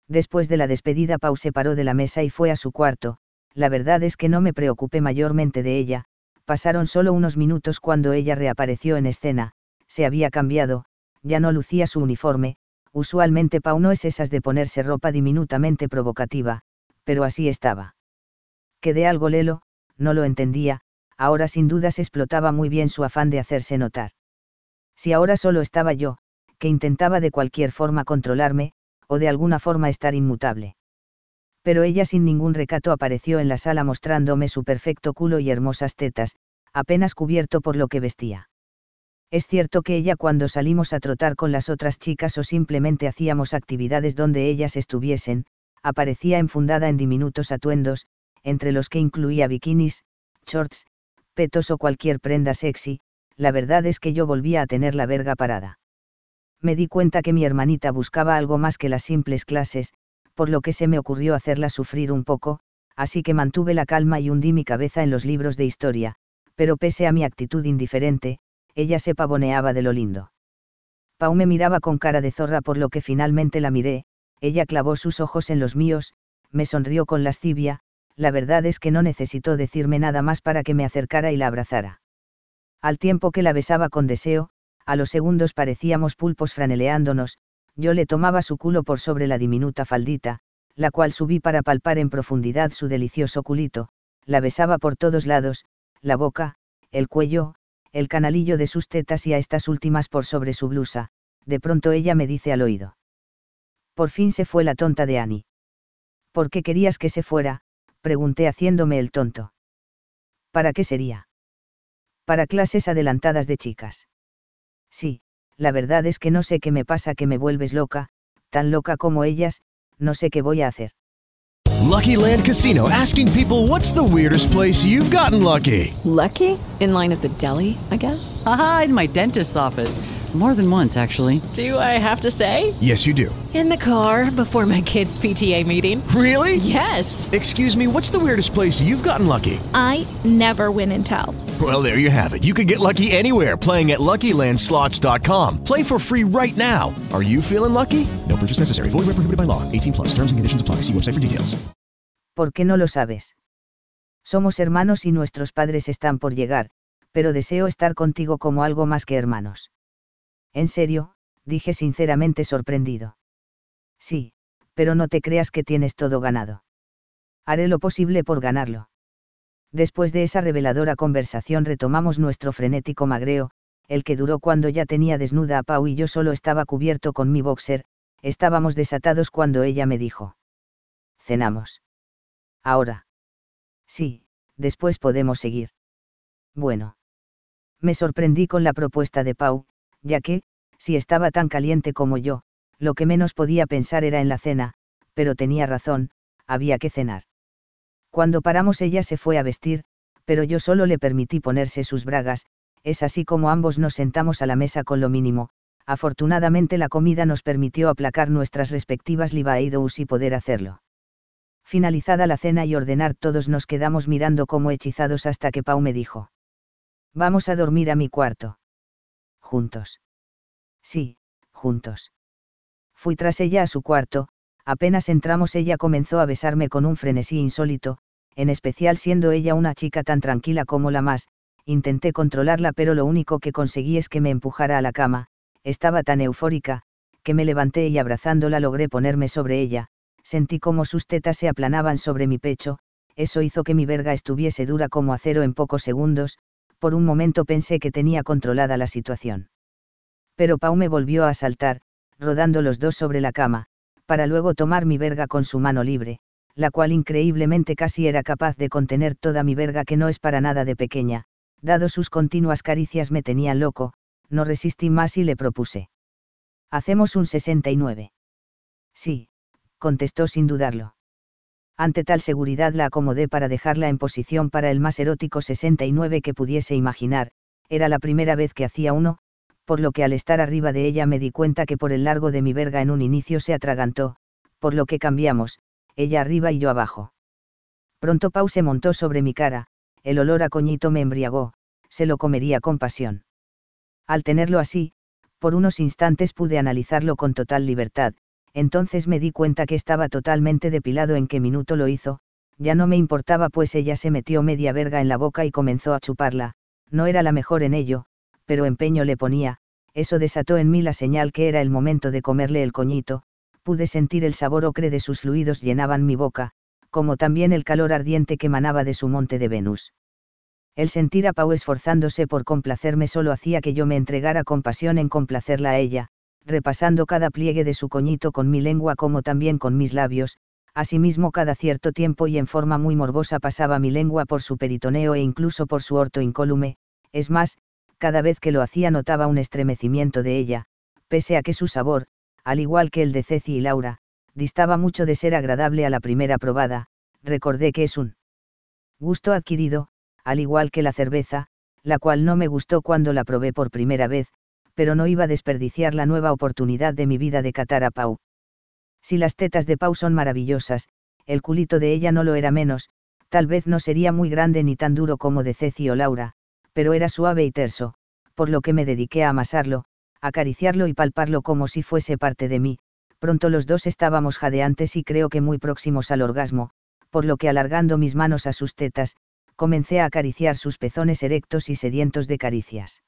Después de la despedida Pau se paró de la mesa y fue a su cuarto, la verdad es que no me preocupé mayormente de ella, pasaron solo unos minutos cuando ella reapareció en escena, se había cambiado, ya no lucía su uniforme, usualmente Pau no es esas de ponerse ropa diminutamente provocativa, pero así estaba. Quedé algo lelo, no lo entendía, ahora sin dudas explotaba muy bien su afán de hacerse notar. Si ahora solo estaba yo, que intentaba de cualquier forma controlarme, o de alguna forma estar inmutable pero ella sin ningún recato apareció en la sala mostrándome su perfecto culo y hermosas tetas, apenas cubierto por lo que vestía. Es cierto que ella cuando salimos a trotar con las otras chicas o simplemente hacíamos actividades donde ellas estuviesen, aparecía enfundada en diminutos atuendos, entre los que incluía bikinis, shorts, petos o cualquier prenda sexy, la verdad es que yo volvía a tener la verga parada. Me di cuenta que mi hermanita buscaba algo más que las simples clases, por lo que se me ocurrió hacerla sufrir un poco, así que mantuve la calma y hundí mi cabeza en los libros de historia, pero pese a mi actitud indiferente, ella se pavoneaba de lo lindo. Pau me miraba con cara de zorra por lo que finalmente la miré, ella clavó sus ojos en los míos, me sonrió con lascivia, la verdad es que no necesitó decirme nada más para que me acercara y la abrazara. Al tiempo que la besaba con deseo, a los segundos parecíamos pulpos franeleándonos, yo le tomaba su culo por sobre la diminuta faldita, la cual subí para palpar en profundidad su delicioso culito, la besaba por todos lados, la boca, el cuello, el canalillo de sus tetas y a estas últimas por sobre su blusa, de pronto ella me dice al oído. Por fin se fue la tonta de Annie. ¿Por qué querías que se fuera? pregunté haciéndome el tonto. ¿Para qué sería? Para clases adelantadas de chicas. Sí, la verdad es que no sé qué me pasa que me vuelves loca, tan loca como ellas, no sé qué voy a hacer. Lucky Land Casino asking people what's the weirdest place you've gotten lucky. Lucky? In line at the deli, I guess. Aha, in my dentist's office. More than once, actually. Do I have to say? Yes, you do. In the car before my kids' PTA meeting. Really? Yes. Excuse me, what's the weirdest place you've gotten lucky? I never win and tell. Well, there you have it. You can get lucky anywhere playing at LuckyLandSlots.com. Play for free right now. Are you feeling lucky? No purchase necessary. Void where prohibited by law. 18 plus. Terms and conditions apply. See website for details. ¿Por qué no lo sabes? Somos hermanos y nuestros padres están por llegar, pero deseo estar contigo como algo más que hermanos. En serio, dije sinceramente sorprendido. Sí, pero no te creas que tienes todo ganado. Haré lo posible por ganarlo. Después de esa reveladora conversación retomamos nuestro frenético magreo, el que duró cuando ya tenía desnuda a Pau y yo solo estaba cubierto con mi boxer, estábamos desatados cuando ella me dijo. Cenamos. Ahora. Sí, después podemos seguir. Bueno. Me sorprendí con la propuesta de Pau, ya que, si estaba tan caliente como yo, lo que menos podía pensar era en la cena, pero tenía razón, había que cenar. Cuando paramos ella se fue a vestir, pero yo solo le permití ponerse sus bragas, es así como ambos nos sentamos a la mesa con lo mínimo, afortunadamente la comida nos permitió aplacar nuestras respectivas libidos y poder hacerlo. Finalizada la cena y ordenar todos nos quedamos mirando como hechizados hasta que Pau me dijo. Vamos a dormir a mi cuarto. Juntos. Sí, juntos. Fui tras ella a su cuarto, apenas entramos ella comenzó a besarme con un frenesí insólito, en especial siendo ella una chica tan tranquila como la más, intenté controlarla pero lo único que conseguí es que me empujara a la cama, estaba tan eufórica, que me levanté y abrazándola logré ponerme sobre ella, sentí como sus tetas se aplanaban sobre mi pecho, eso hizo que mi verga estuviese dura como acero en pocos segundos, por un momento pensé que tenía controlada la situación. Pero Pau me volvió a saltar, rodando los dos sobre la cama, para luego tomar mi verga con su mano libre, la cual increíblemente casi era capaz de contener toda mi verga que no es para nada de pequeña, dado sus continuas caricias me tenían loco, no resistí más y le propuse. Hacemos un 69. Sí, contestó sin dudarlo. Ante tal seguridad la acomodé para dejarla en posición para el más erótico 69 que pudiese imaginar, era la primera vez que hacía uno, por lo que al estar arriba de ella me di cuenta que por el largo de mi verga en un inicio se atragantó, por lo que cambiamos, ella arriba y yo abajo. Pronto Pau se montó sobre mi cara, el olor a coñito me embriagó, se lo comería con pasión. Al tenerlo así, por unos instantes pude analizarlo con total libertad, entonces me di cuenta que estaba totalmente depilado en qué minuto lo hizo, ya no me importaba pues ella se metió media verga en la boca y comenzó a chuparla, no era la mejor en ello, pero empeño le ponía, eso desató en mí la señal que era el momento de comerle el coñito, pude sentir el sabor ocre de sus fluidos llenaban mi boca, como también el calor ardiente que manaba de su monte de Venus. El sentir a Pau esforzándose por complacerme solo hacía que yo me entregara con pasión en complacerla a ella, repasando cada pliegue de su coñito con mi lengua como también con mis labios, asimismo cada cierto tiempo y en forma muy morbosa pasaba mi lengua por su peritoneo e incluso por su orto incólume, es más, cada vez que lo hacía notaba un estremecimiento de ella, pese a que su sabor, al igual que el de Ceci y Laura, distaba mucho de ser agradable a la primera probada, recordé que es un gusto adquirido, al igual que la cerveza, la cual no me gustó cuando la probé por primera vez, pero no iba a desperdiciar la nueva oportunidad de mi vida de catar a Pau. Si las tetas de Pau son maravillosas, el culito de ella no lo era menos, tal vez no sería muy grande ni tan duro como de Ceci o Laura, pero era suave y terso, por lo que me dediqué a amasarlo, acariciarlo y palparlo como si fuese parte de mí, pronto los dos estábamos jadeantes y creo que muy próximos al orgasmo, por lo que alargando mis manos a sus tetas, comencé a acariciar sus pezones erectos y sedientos de caricias.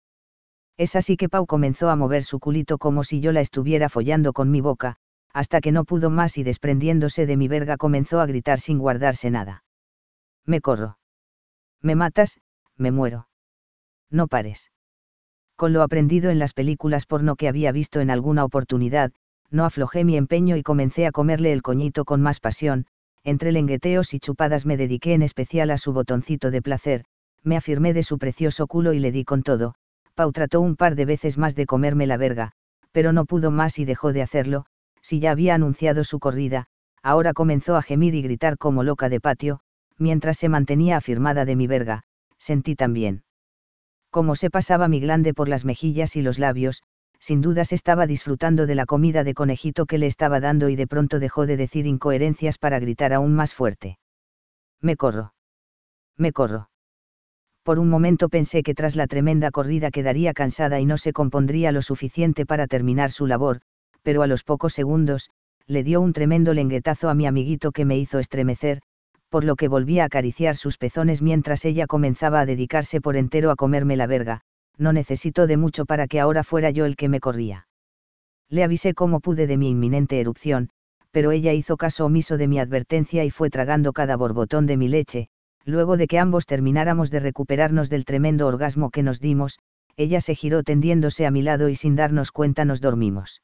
Es así que Pau comenzó a mover su culito como si yo la estuviera follando con mi boca, hasta que no pudo más y desprendiéndose de mi verga comenzó a gritar sin guardarse nada. Me corro. Me matas, me muero no pares. Con lo aprendido en las películas porno que había visto en alguna oportunidad, no aflojé mi empeño y comencé a comerle el coñito con más pasión, entre lengueteos y chupadas me dediqué en especial a su botoncito de placer, me afirmé de su precioso culo y le di con todo, Pau trató un par de veces más de comerme la verga, pero no pudo más y dejó de hacerlo, si ya había anunciado su corrida, ahora comenzó a gemir y gritar como loca de patio, mientras se mantenía afirmada de mi verga, sentí también como se pasaba mi glande por las mejillas y los labios, sin dudas estaba disfrutando de la comida de conejito que le estaba dando y de pronto dejó de decir incoherencias para gritar aún más fuerte. Me corro. Me corro. Por un momento pensé que tras la tremenda corrida quedaría cansada y no se compondría lo suficiente para terminar su labor, pero a los pocos segundos, le dio un tremendo lenguetazo a mi amiguito que me hizo estremecer, por lo que volví a acariciar sus pezones mientras ella comenzaba a dedicarse por entero a comerme la verga, no necesitó de mucho para que ahora fuera yo el que me corría. Le avisé como pude de mi inminente erupción, pero ella hizo caso omiso de mi advertencia y fue tragando cada borbotón de mi leche, luego de que ambos termináramos de recuperarnos del tremendo orgasmo que nos dimos, ella se giró tendiéndose a mi lado y sin darnos cuenta nos dormimos.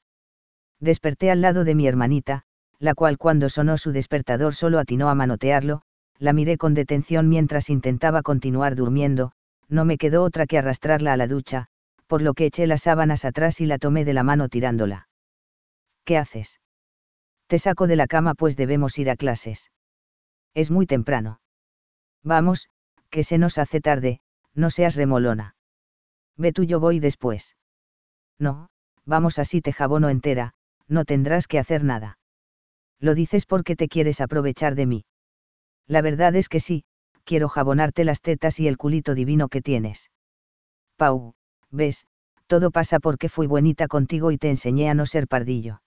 Desperté al lado de mi hermanita, la cual cuando sonó su despertador solo atinó a manotearlo, la miré con detención mientras intentaba continuar durmiendo, no me quedó otra que arrastrarla a la ducha, por lo que eché las sábanas atrás y la tomé de la mano tirándola. ¿Qué haces? Te saco de la cama pues debemos ir a clases. Es muy temprano. Vamos, que se nos hace tarde, no seas remolona. Ve tú yo voy después. No, vamos así te jabono entera, no tendrás que hacer nada. Lo dices porque te quieres aprovechar de mí. La verdad es que sí, quiero jabonarte las tetas y el culito divino que tienes. Pau, ves, todo pasa porque fui buenita contigo y te enseñé a no ser pardillo.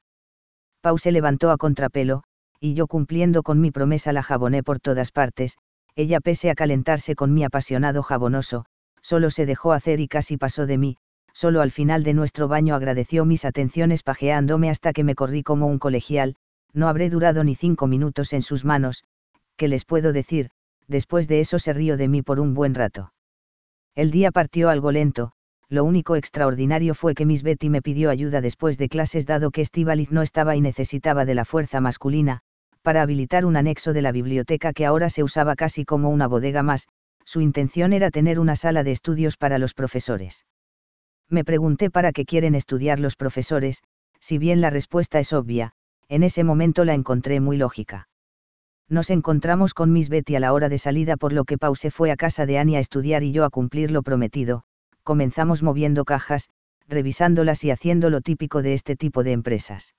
Pau se levantó a contrapelo, y yo cumpliendo con mi promesa la jaboné por todas partes, ella pese a calentarse con mi apasionado jabonoso, solo se dejó hacer y casi pasó de mí, solo al final de nuestro baño agradeció mis atenciones pajeándome hasta que me corrí como un colegial, no habré durado ni cinco minutos en sus manos, ¿qué les puedo decir? después de eso se rió de mí por un buen rato. El día partió algo lento, lo único extraordinario fue que Miss Betty me pidió ayuda después de clases dado que Estivaliz no estaba y necesitaba de la fuerza masculina, para habilitar un anexo de la biblioteca que ahora se usaba casi como una bodega más, su intención era tener una sala de estudios para los profesores. Me pregunté para qué quieren estudiar los profesores, si bien la respuesta es obvia, en ese momento la encontré muy lógica. Nos encontramos con Miss Betty a la hora de salida por lo que Pause fue a casa de Annie a estudiar y yo a cumplir lo prometido, comenzamos moviendo cajas, revisándolas y haciendo lo típico de este tipo de empresas.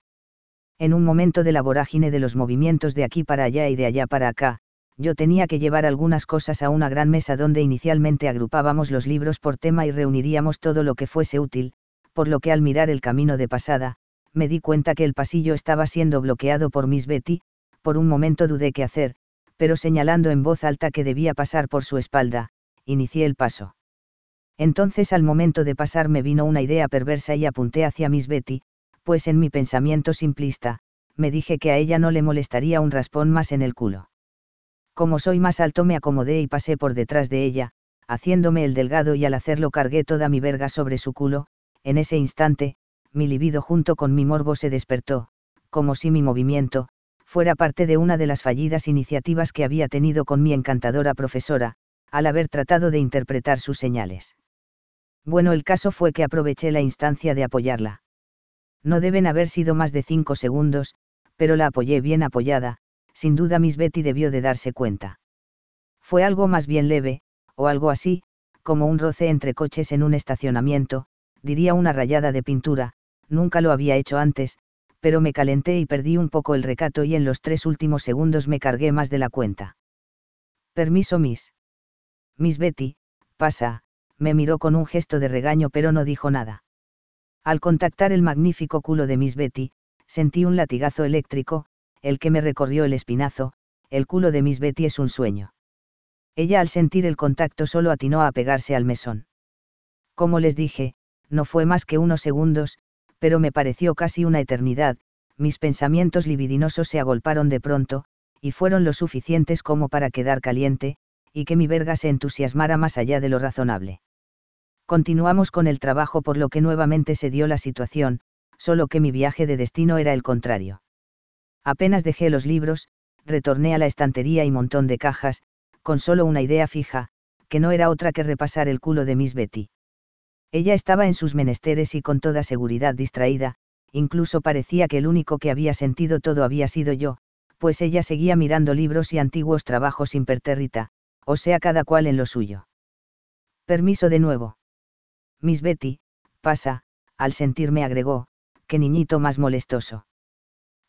En un momento de la vorágine de los movimientos de aquí para allá y de allá para acá, yo tenía que llevar algunas cosas a una gran mesa donde inicialmente agrupábamos los libros por tema y reuniríamos todo lo que fuese útil, por lo que al mirar el camino de pasada, me di cuenta que el pasillo estaba siendo bloqueado por Miss Betty, por un momento dudé qué hacer, pero señalando en voz alta que debía pasar por su espalda, inicié el paso. Entonces al momento de pasar me vino una idea perversa y apunté hacia Miss Betty, pues en mi pensamiento simplista, me dije que a ella no le molestaría un raspón más en el culo. Como soy más alto me acomodé y pasé por detrás de ella, haciéndome el delgado y al hacerlo cargué toda mi verga sobre su culo, en ese instante, mi libido junto con mi morbo se despertó, como si mi movimiento, fuera parte de una de las fallidas iniciativas que había tenido con mi encantadora profesora, al haber tratado de interpretar sus señales. Bueno, el caso fue que aproveché la instancia de apoyarla. No deben haber sido más de cinco segundos, pero la apoyé bien apoyada, sin duda Miss Betty debió de darse cuenta. Fue algo más bien leve, o algo así, como un roce entre coches en un estacionamiento, diría una rayada de pintura, nunca lo había hecho antes, pero me calenté y perdí un poco el recato y en los tres últimos segundos me cargué más de la cuenta. Permiso, Miss. Miss Betty, pasa, me miró con un gesto de regaño pero no dijo nada. Al contactar el magnífico culo de Miss Betty, sentí un latigazo eléctrico, el que me recorrió el espinazo, el culo de Miss Betty es un sueño. Ella al sentir el contacto solo atinó a pegarse al mesón. Como les dije, no fue más que unos segundos, pero me pareció casi una eternidad, mis pensamientos libidinosos se agolparon de pronto, y fueron lo suficientes como para quedar caliente, y que mi verga se entusiasmara más allá de lo razonable. Continuamos con el trabajo por lo que nuevamente se dio la situación, solo que mi viaje de destino era el contrario. Apenas dejé los libros, retorné a la estantería y montón de cajas, con solo una idea fija, que no era otra que repasar el culo de Miss Betty. Ella estaba en sus menesteres y con toda seguridad distraída, incluso parecía que el único que había sentido todo había sido yo, pues ella seguía mirando libros y antiguos trabajos impertérrita, o sea cada cual en lo suyo. Permiso de nuevo. Miss Betty, pasa, al sentirme agregó, qué niñito más molestoso.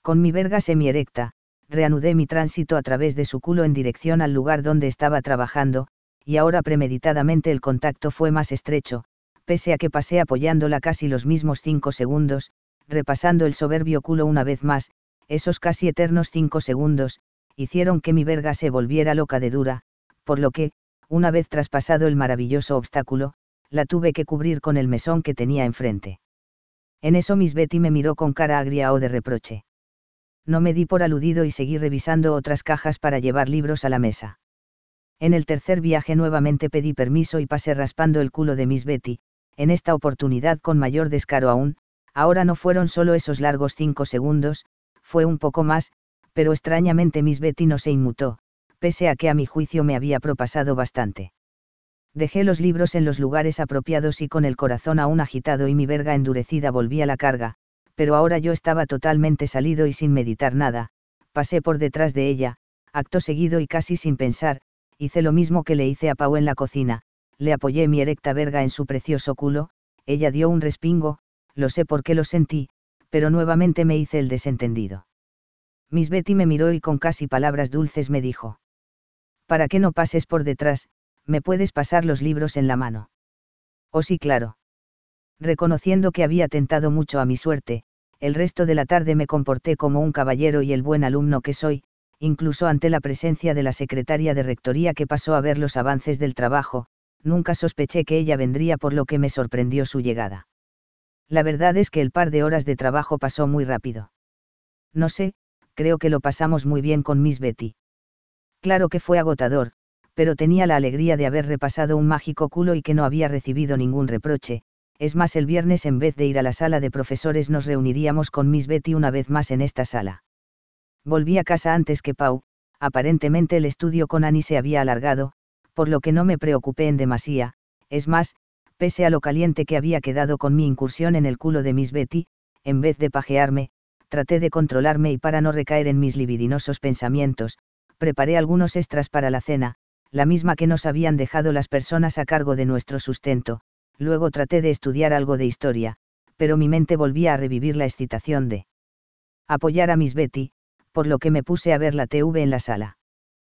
Con mi verga semierecta, reanudé mi tránsito a través de su culo en dirección al lugar donde estaba trabajando, y ahora premeditadamente el contacto fue más estrecho, pese a que pasé apoyándola casi los mismos cinco segundos, repasando el soberbio culo una vez más, esos casi eternos cinco segundos, hicieron que mi verga se volviera loca de dura, por lo que, una vez traspasado el maravilloso obstáculo, la tuve que cubrir con el mesón que tenía enfrente. En eso Miss Betty me miró con cara agria o de reproche. No me di por aludido y seguí revisando otras cajas para llevar libros a la mesa. En el tercer viaje nuevamente pedí permiso y pasé raspando el culo de Miss Betty, en esta oportunidad con mayor descaro aún, ahora no fueron solo esos largos cinco segundos, fue un poco más, pero extrañamente Miss Betty no se inmutó, pese a que a mi juicio me había propasado bastante. Dejé los libros en los lugares apropiados y con el corazón aún agitado y mi verga endurecida volví a la carga, pero ahora yo estaba totalmente salido y sin meditar nada, pasé por detrás de ella, acto seguido y casi sin pensar, hice lo mismo que le hice a Pau en la cocina, le apoyé mi erecta verga en su precioso culo, ella dio un respingo, lo sé por qué lo sentí, pero nuevamente me hice el desentendido. Miss Betty me miró y con casi palabras dulces me dijo. Para que no pases por detrás, me puedes pasar los libros en la mano. Oh sí, claro. Reconociendo que había tentado mucho a mi suerte, el resto de la tarde me comporté como un caballero y el buen alumno que soy, incluso ante la presencia de la secretaria de rectoría que pasó a ver los avances del trabajo, nunca sospeché que ella vendría por lo que me sorprendió su llegada. La verdad es que el par de horas de trabajo pasó muy rápido. No sé, creo que lo pasamos muy bien con Miss Betty. Claro que fue agotador, pero tenía la alegría de haber repasado un mágico culo y que no había recibido ningún reproche. Es más, el viernes en vez de ir a la sala de profesores nos reuniríamos con Miss Betty una vez más en esta sala. Volví a casa antes que Pau, aparentemente el estudio con Annie se había alargado, por lo que no me preocupé en demasía, es más, pese a lo caliente que había quedado con mi incursión en el culo de Miss Betty, en vez de pajearme, traté de controlarme y para no recaer en mis libidinosos pensamientos, preparé algunos extras para la cena, la misma que nos habían dejado las personas a cargo de nuestro sustento, luego traté de estudiar algo de historia, pero mi mente volvía a revivir la excitación de apoyar a Miss Betty, por lo que me puse a ver la TV en la sala.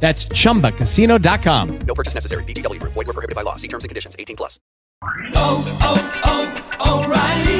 That's chumbacasino.com. No purchase necessary. VGW Group. Void were prohibited by law. See terms and conditions. 18 plus. Oh, oh, oh,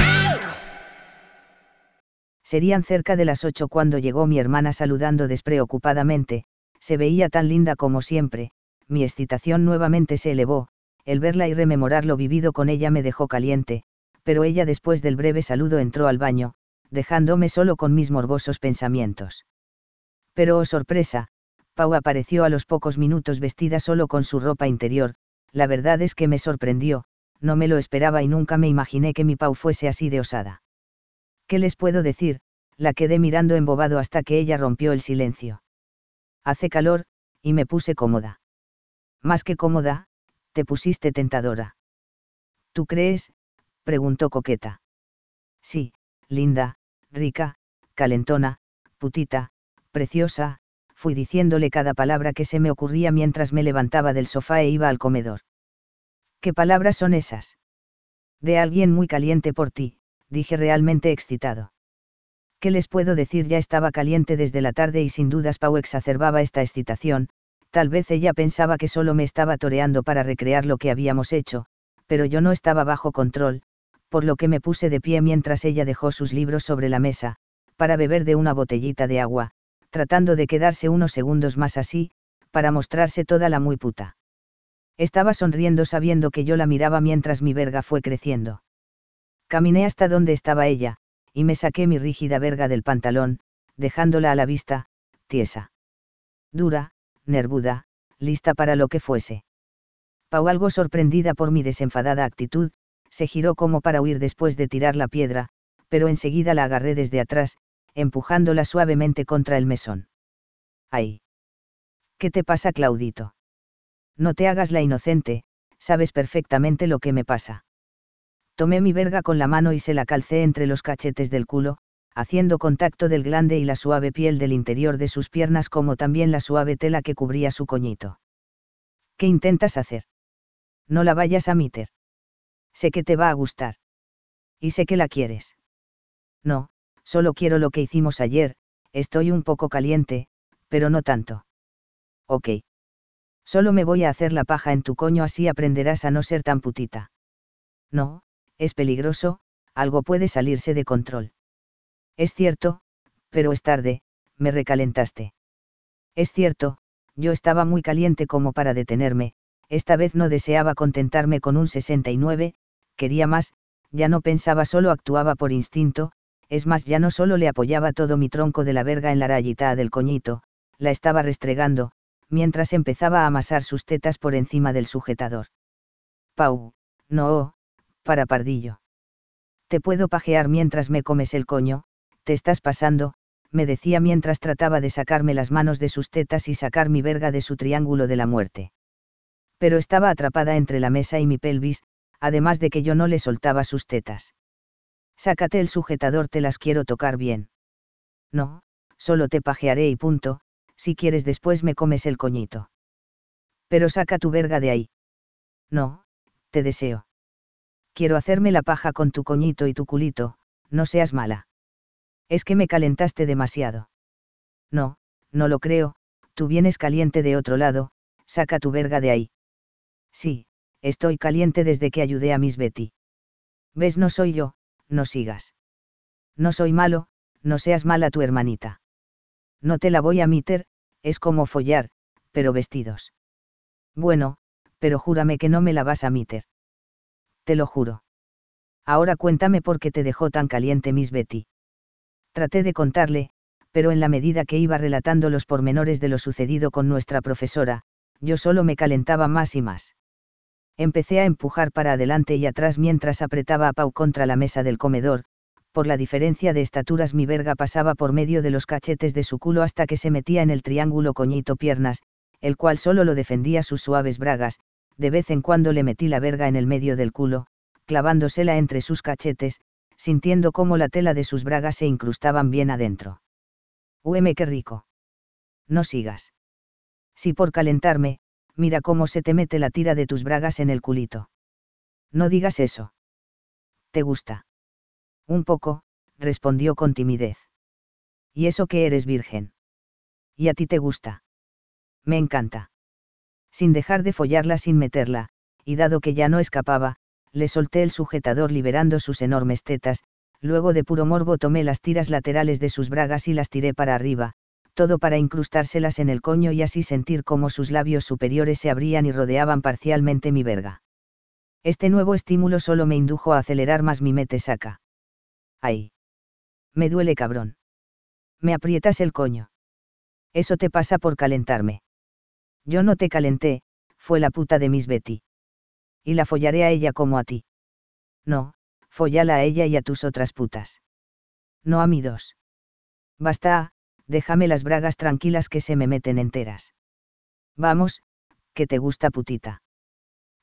Serían cerca de las ocho cuando llegó mi hermana saludando despreocupadamente, se veía tan linda como siempre, mi excitación nuevamente se elevó, el verla y rememorar lo vivido con ella me dejó caliente, pero ella después del breve saludo entró al baño, dejándome solo con mis morbosos pensamientos. Pero oh sorpresa, Pau apareció a los pocos minutos vestida solo con su ropa interior, la verdad es que me sorprendió, no me lo esperaba y nunca me imaginé que mi Pau fuese así de osada. ¿Qué les puedo decir? La quedé mirando embobado hasta que ella rompió el silencio. Hace calor, y me puse cómoda. Más que cómoda, te pusiste tentadora. ¿Tú crees? preguntó coqueta. Sí, linda, rica, calentona, putita, preciosa, fui diciéndole cada palabra que se me ocurría mientras me levantaba del sofá e iba al comedor. ¿Qué palabras son esas? De alguien muy caliente por ti, dije realmente excitado. ¿Qué les puedo decir? Ya estaba caliente desde la tarde y sin dudas Pau exacerbaba esta excitación, tal vez ella pensaba que solo me estaba toreando para recrear lo que habíamos hecho, pero yo no estaba bajo control, por lo que me puse de pie mientras ella dejó sus libros sobre la mesa, para beber de una botellita de agua, tratando de quedarse unos segundos más así, para mostrarse toda la muy puta. Estaba sonriendo sabiendo que yo la miraba mientras mi verga fue creciendo. Caminé hasta donde estaba ella, y me saqué mi rígida verga del pantalón, dejándola a la vista, tiesa. Dura, nervuda, lista para lo que fuese. Pau, algo sorprendida por mi desenfadada actitud, se giró como para huir después de tirar la piedra, pero enseguida la agarré desde atrás, empujándola suavemente contra el mesón. ¡Ay! ¿Qué te pasa, Claudito? No te hagas la inocente, sabes perfectamente lo que me pasa. Tomé mi verga con la mano y se la calcé entre los cachetes del culo, haciendo contacto del glande y la suave piel del interior de sus piernas como también la suave tela que cubría su coñito. ¿Qué intentas hacer? No la vayas a meter. Sé que te va a gustar. Y sé que la quieres. No, solo quiero lo que hicimos ayer, estoy un poco caliente, pero no tanto. Ok. Solo me voy a hacer la paja en tu coño así aprenderás a no ser tan putita. No, es peligroso, algo puede salirse de control. Es cierto, pero es tarde, me recalentaste. Es cierto, yo estaba muy caliente como para detenerme, esta vez no deseaba contentarme con un 69, quería más, ya no pensaba solo actuaba por instinto, es más ya no solo le apoyaba todo mi tronco de la verga en la rayita del coñito, la estaba restregando, mientras empezaba a amasar sus tetas por encima del sujetador. Pau, no, para pardillo. Te puedo pajear mientras me comes el coño, te estás pasando, me decía mientras trataba de sacarme las manos de sus tetas y sacar mi verga de su triángulo de la muerte. Pero estaba atrapada entre la mesa y mi pelvis, además de que yo no le soltaba sus tetas. Sácate el sujetador, te las quiero tocar bien. No, solo te pajearé y punto, si quieres después me comes el coñito. Pero saca tu verga de ahí. No, te deseo. Quiero hacerme la paja con tu coñito y tu culito, no seas mala. Es que me calentaste demasiado. No, no lo creo, tú vienes caliente de otro lado, saca tu verga de ahí. Sí, estoy caliente desde que ayudé a Miss Betty. ¿Ves? No soy yo, no sigas. No soy malo, no seas mala tu hermanita. No te la voy a meter, es como follar, pero vestidos. Bueno, pero júrame que no me la vas a meter. Te lo juro. Ahora cuéntame por qué te dejó tan caliente Miss Betty. Traté de contarle, pero en la medida que iba relatando los pormenores de lo sucedido con nuestra profesora, yo solo me calentaba más y más. Empecé a empujar para adelante y atrás mientras apretaba a Pau contra la mesa del comedor, por la diferencia de estaturas mi verga pasaba por medio de los cachetes de su culo hasta que se metía en el triángulo coñito piernas, el cual solo lo defendía sus suaves bragas, de vez en cuando le metí la verga en el medio del culo, clavándosela entre sus cachetes, sintiendo cómo la tela de sus bragas se incrustaban bien adentro. Ueme qué rico. No sigas. Si por calentarme, mira cómo se te mete la tira de tus bragas en el culito. No digas eso. ¿Te gusta? Un poco, respondió con timidez. ¿Y eso que eres virgen? ¿Y a ti te gusta? Me encanta. Sin dejar de follarla sin meterla, y dado que ya no escapaba, le solté el sujetador liberando sus enormes tetas, luego de puro morbo tomé las tiras laterales de sus bragas y las tiré para arriba, todo para incrustárselas en el coño y así sentir cómo sus labios superiores se abrían y rodeaban parcialmente mi verga. Este nuevo estímulo solo me indujo a acelerar más mi mete saca. ¡Ay! Me duele cabrón. Me aprietas el coño. Eso te pasa por calentarme. Yo no te calenté, fue la puta de Miss Betty. Y la follaré a ella como a ti. No, follala a ella y a tus otras putas. No a mí dos. Basta, déjame las bragas tranquilas que se me meten enteras. Vamos, que te gusta putita.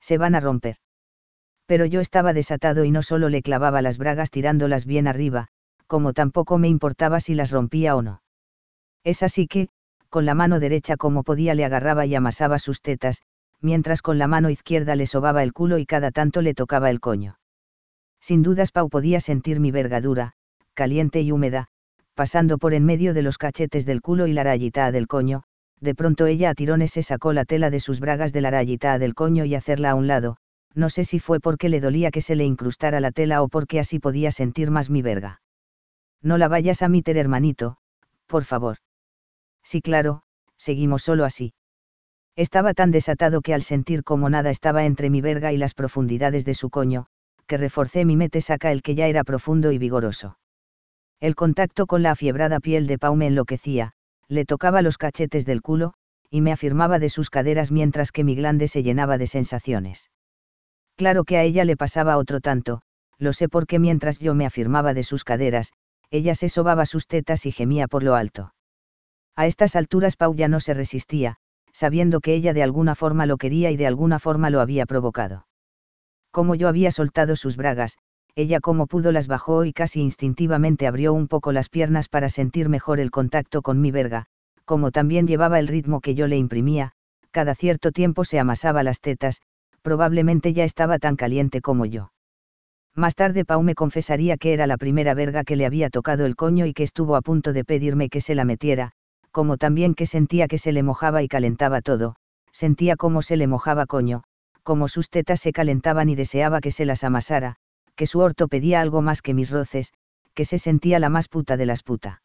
Se van a romper pero yo estaba desatado y no solo le clavaba las bragas tirándolas bien arriba, como tampoco me importaba si las rompía o no. Es así que, con la mano derecha como podía le agarraba y amasaba sus tetas, mientras con la mano izquierda le sobaba el culo y cada tanto le tocaba el coño. Sin dudas Pau podía sentir mi vergadura, caliente y húmeda, pasando por en medio de los cachetes del culo y la rayita del coño, de pronto ella a tirones se sacó la tela de sus bragas de la rayita del coño y hacerla a un lado, no sé si fue porque le dolía que se le incrustara la tela o porque así podía sentir más mi verga. No la vayas a meter hermanito, por favor. Sí, claro, seguimos solo así. Estaba tan desatado que al sentir como nada estaba entre mi verga y las profundidades de su coño, que reforcé mi mete saca el que ya era profundo y vigoroso. El contacto con la afiebrada piel de Pau me enloquecía, le tocaba los cachetes del culo, y me afirmaba de sus caderas mientras que mi glande se llenaba de sensaciones. Claro que a ella le pasaba otro tanto, lo sé porque mientras yo me afirmaba de sus caderas, ella se sobaba sus tetas y gemía por lo alto. A estas alturas Pau ya no se resistía, sabiendo que ella de alguna forma lo quería y de alguna forma lo había provocado. Como yo había soltado sus bragas, ella como pudo las bajó y casi instintivamente abrió un poco las piernas para sentir mejor el contacto con mi verga, como también llevaba el ritmo que yo le imprimía, cada cierto tiempo se amasaba las tetas, probablemente ya estaba tan caliente como yo. Más tarde Pau me confesaría que era la primera verga que le había tocado el coño y que estuvo a punto de pedirme que se la metiera, como también que sentía que se le mojaba y calentaba todo, sentía cómo se le mojaba coño, como sus tetas se calentaban y deseaba que se las amasara, que su orto pedía algo más que mis roces, que se sentía la más puta de las puta.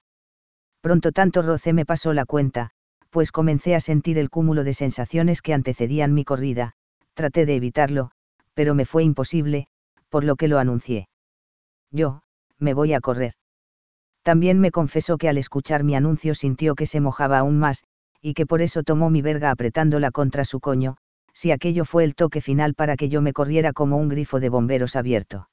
Pronto tanto roce me pasó la cuenta, pues comencé a sentir el cúmulo de sensaciones que antecedían mi corrida, traté de evitarlo, pero me fue imposible, por lo que lo anuncié. Yo, me voy a correr. También me confesó que al escuchar mi anuncio sintió que se mojaba aún más, y que por eso tomó mi verga apretándola contra su coño, si aquello fue el toque final para que yo me corriera como un grifo de bomberos abierto.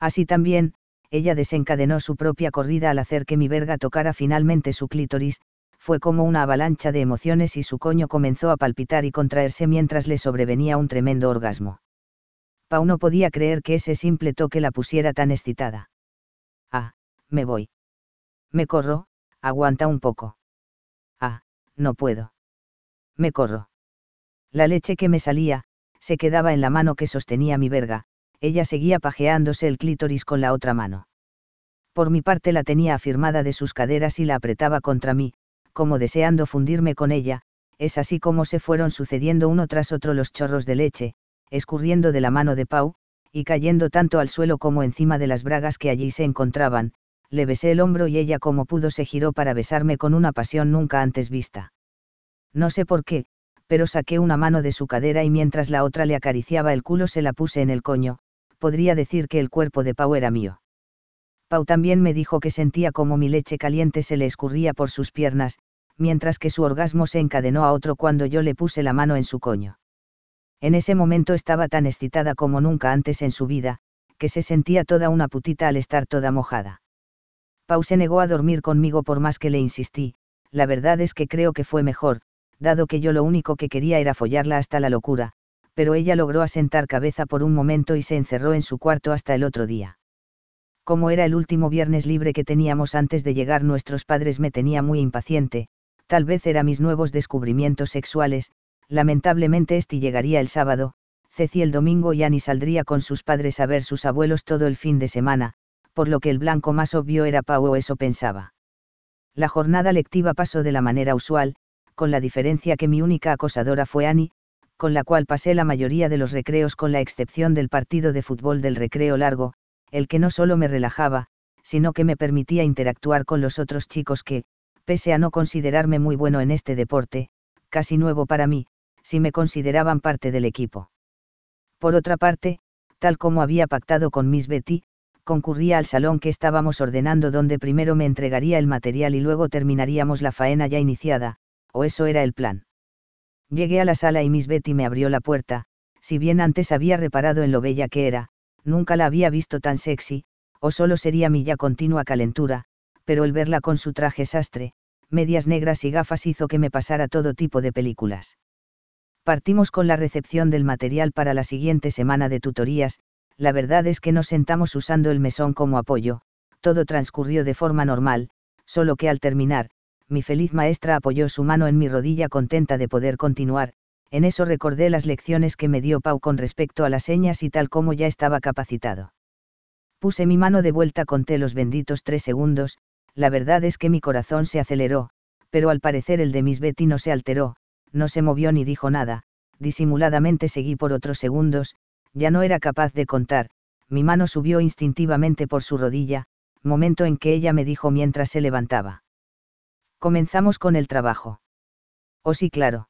Así también, ella desencadenó su propia corrida al hacer que mi verga tocara finalmente su clítoris, fue como una avalancha de emociones y su coño comenzó a palpitar y contraerse mientras le sobrevenía un tremendo orgasmo. Pau no podía creer que ese simple toque la pusiera tan excitada. Me voy. Me corro, aguanta un poco. Ah, no puedo. Me corro. La leche que me salía, se quedaba en la mano que sostenía mi verga, ella seguía pajeándose el clítoris con la otra mano. Por mi parte la tenía afirmada de sus caderas y la apretaba contra mí, como deseando fundirme con ella, es así como se fueron sucediendo uno tras otro los chorros de leche, escurriendo de la mano de Pau, y cayendo tanto al suelo como encima de las bragas que allí se encontraban, le besé el hombro y ella como pudo se giró para besarme con una pasión nunca antes vista. No sé por qué, pero saqué una mano de su cadera y mientras la otra le acariciaba el culo se la puse en el coño, podría decir que el cuerpo de Pau era mío. Pau también me dijo que sentía como mi leche caliente se le escurría por sus piernas, mientras que su orgasmo se encadenó a otro cuando yo le puse la mano en su coño. En ese momento estaba tan excitada como nunca antes en su vida, que se sentía toda una putita al estar toda mojada. Pau se negó a dormir conmigo por más que le insistí, la verdad es que creo que fue mejor, dado que yo lo único que quería era follarla hasta la locura, pero ella logró asentar cabeza por un momento y se encerró en su cuarto hasta el otro día. Como era el último viernes libre que teníamos antes de llegar nuestros padres me tenía muy impaciente, tal vez era mis nuevos descubrimientos sexuales, lamentablemente este llegaría el sábado, Ceci el domingo y Annie saldría con sus padres a ver sus abuelos todo el fin de semana, por lo que el blanco más obvio era Pau o eso pensaba. La jornada lectiva pasó de la manera usual, con la diferencia que mi única acosadora fue Annie, con la cual pasé la mayoría de los recreos con la excepción del partido de fútbol del recreo largo, el que no solo me relajaba, sino que me permitía interactuar con los otros chicos que, pese a no considerarme muy bueno en este deporte, casi nuevo para mí, sí me consideraban parte del equipo. Por otra parte, tal como había pactado con Miss Betty, concurría al salón que estábamos ordenando donde primero me entregaría el material y luego terminaríamos la faena ya iniciada, o eso era el plan. Llegué a la sala y Miss Betty me abrió la puerta, si bien antes había reparado en lo bella que era, nunca la había visto tan sexy, o solo sería mi ya continua calentura, pero el verla con su traje sastre, medias negras y gafas hizo que me pasara todo tipo de películas. Partimos con la recepción del material para la siguiente semana de tutorías, la verdad es que nos sentamos usando el mesón como apoyo, todo transcurrió de forma normal, solo que al terminar, mi feliz maestra apoyó su mano en mi rodilla contenta de poder continuar, en eso recordé las lecciones que me dio Pau con respecto a las señas y tal como ya estaba capacitado. Puse mi mano de vuelta, conté los benditos tres segundos, la verdad es que mi corazón se aceleró, pero al parecer el de Miss Betty no se alteró, no se movió ni dijo nada, disimuladamente seguí por otros segundos, ya no era capaz de contar, mi mano subió instintivamente por su rodilla, momento en que ella me dijo mientras se levantaba. Comenzamos con el trabajo. Oh sí, claro.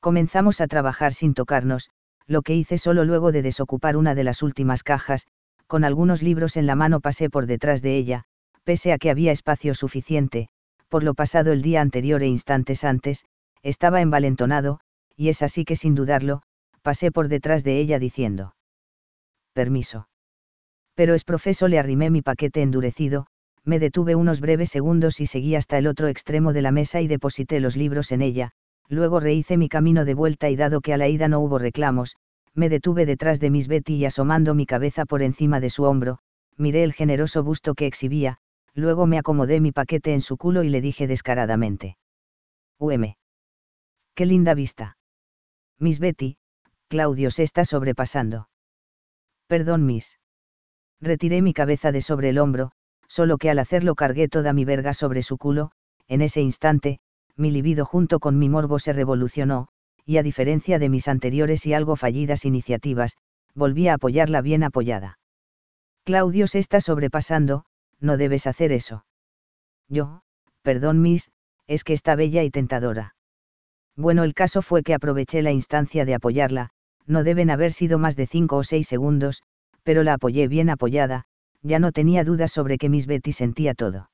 Comenzamos a trabajar sin tocarnos, lo que hice solo luego de desocupar una de las últimas cajas, con algunos libros en la mano pasé por detrás de ella, pese a que había espacio suficiente, por lo pasado el día anterior e instantes antes, estaba envalentonado, y es así que sin dudarlo, pasé por detrás de ella diciendo. Permiso. Pero es profeso le arrimé mi paquete endurecido, me detuve unos breves segundos y seguí hasta el otro extremo de la mesa y deposité los libros en ella, luego rehice mi camino de vuelta y dado que a la ida no hubo reclamos, me detuve detrás de Miss Betty y asomando mi cabeza por encima de su hombro, miré el generoso busto que exhibía, luego me acomodé mi paquete en su culo y le dije descaradamente. UM. Qué linda vista. Miss Betty, Claudio se está sobrepasando. Perdón, Miss. Retiré mi cabeza de sobre el hombro, solo que al hacerlo cargué toda mi verga sobre su culo, en ese instante, mi libido junto con mi morbo se revolucionó, y a diferencia de mis anteriores y algo fallidas iniciativas, volví a apoyarla bien apoyada. Claudio se está sobrepasando, no debes hacer eso. Yo, perdón Miss, es que está bella y tentadora. Bueno, el caso fue que aproveché la instancia de apoyarla, no deben haber sido más de cinco o seis segundos, pero la apoyé bien apoyada, ya no tenía dudas sobre que Miss Betty sentía todo.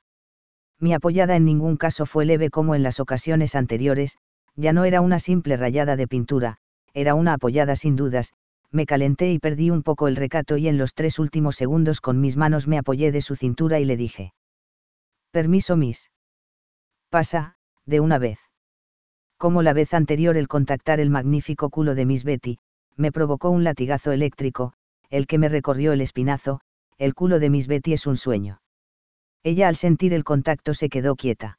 Mi apoyada en ningún caso fue leve como en las ocasiones anteriores, ya no era una simple rayada de pintura, era una apoyada sin dudas, me calenté y perdí un poco el recato y en los tres últimos segundos con mis manos me apoyé de su cintura y le dije. Permiso, Miss. Pasa, de una vez. Como la vez anterior el contactar el magnífico culo de Miss Betty, me provocó un latigazo eléctrico, el que me recorrió el espinazo, el culo de Miss Betty es un sueño. Ella al sentir el contacto se quedó quieta.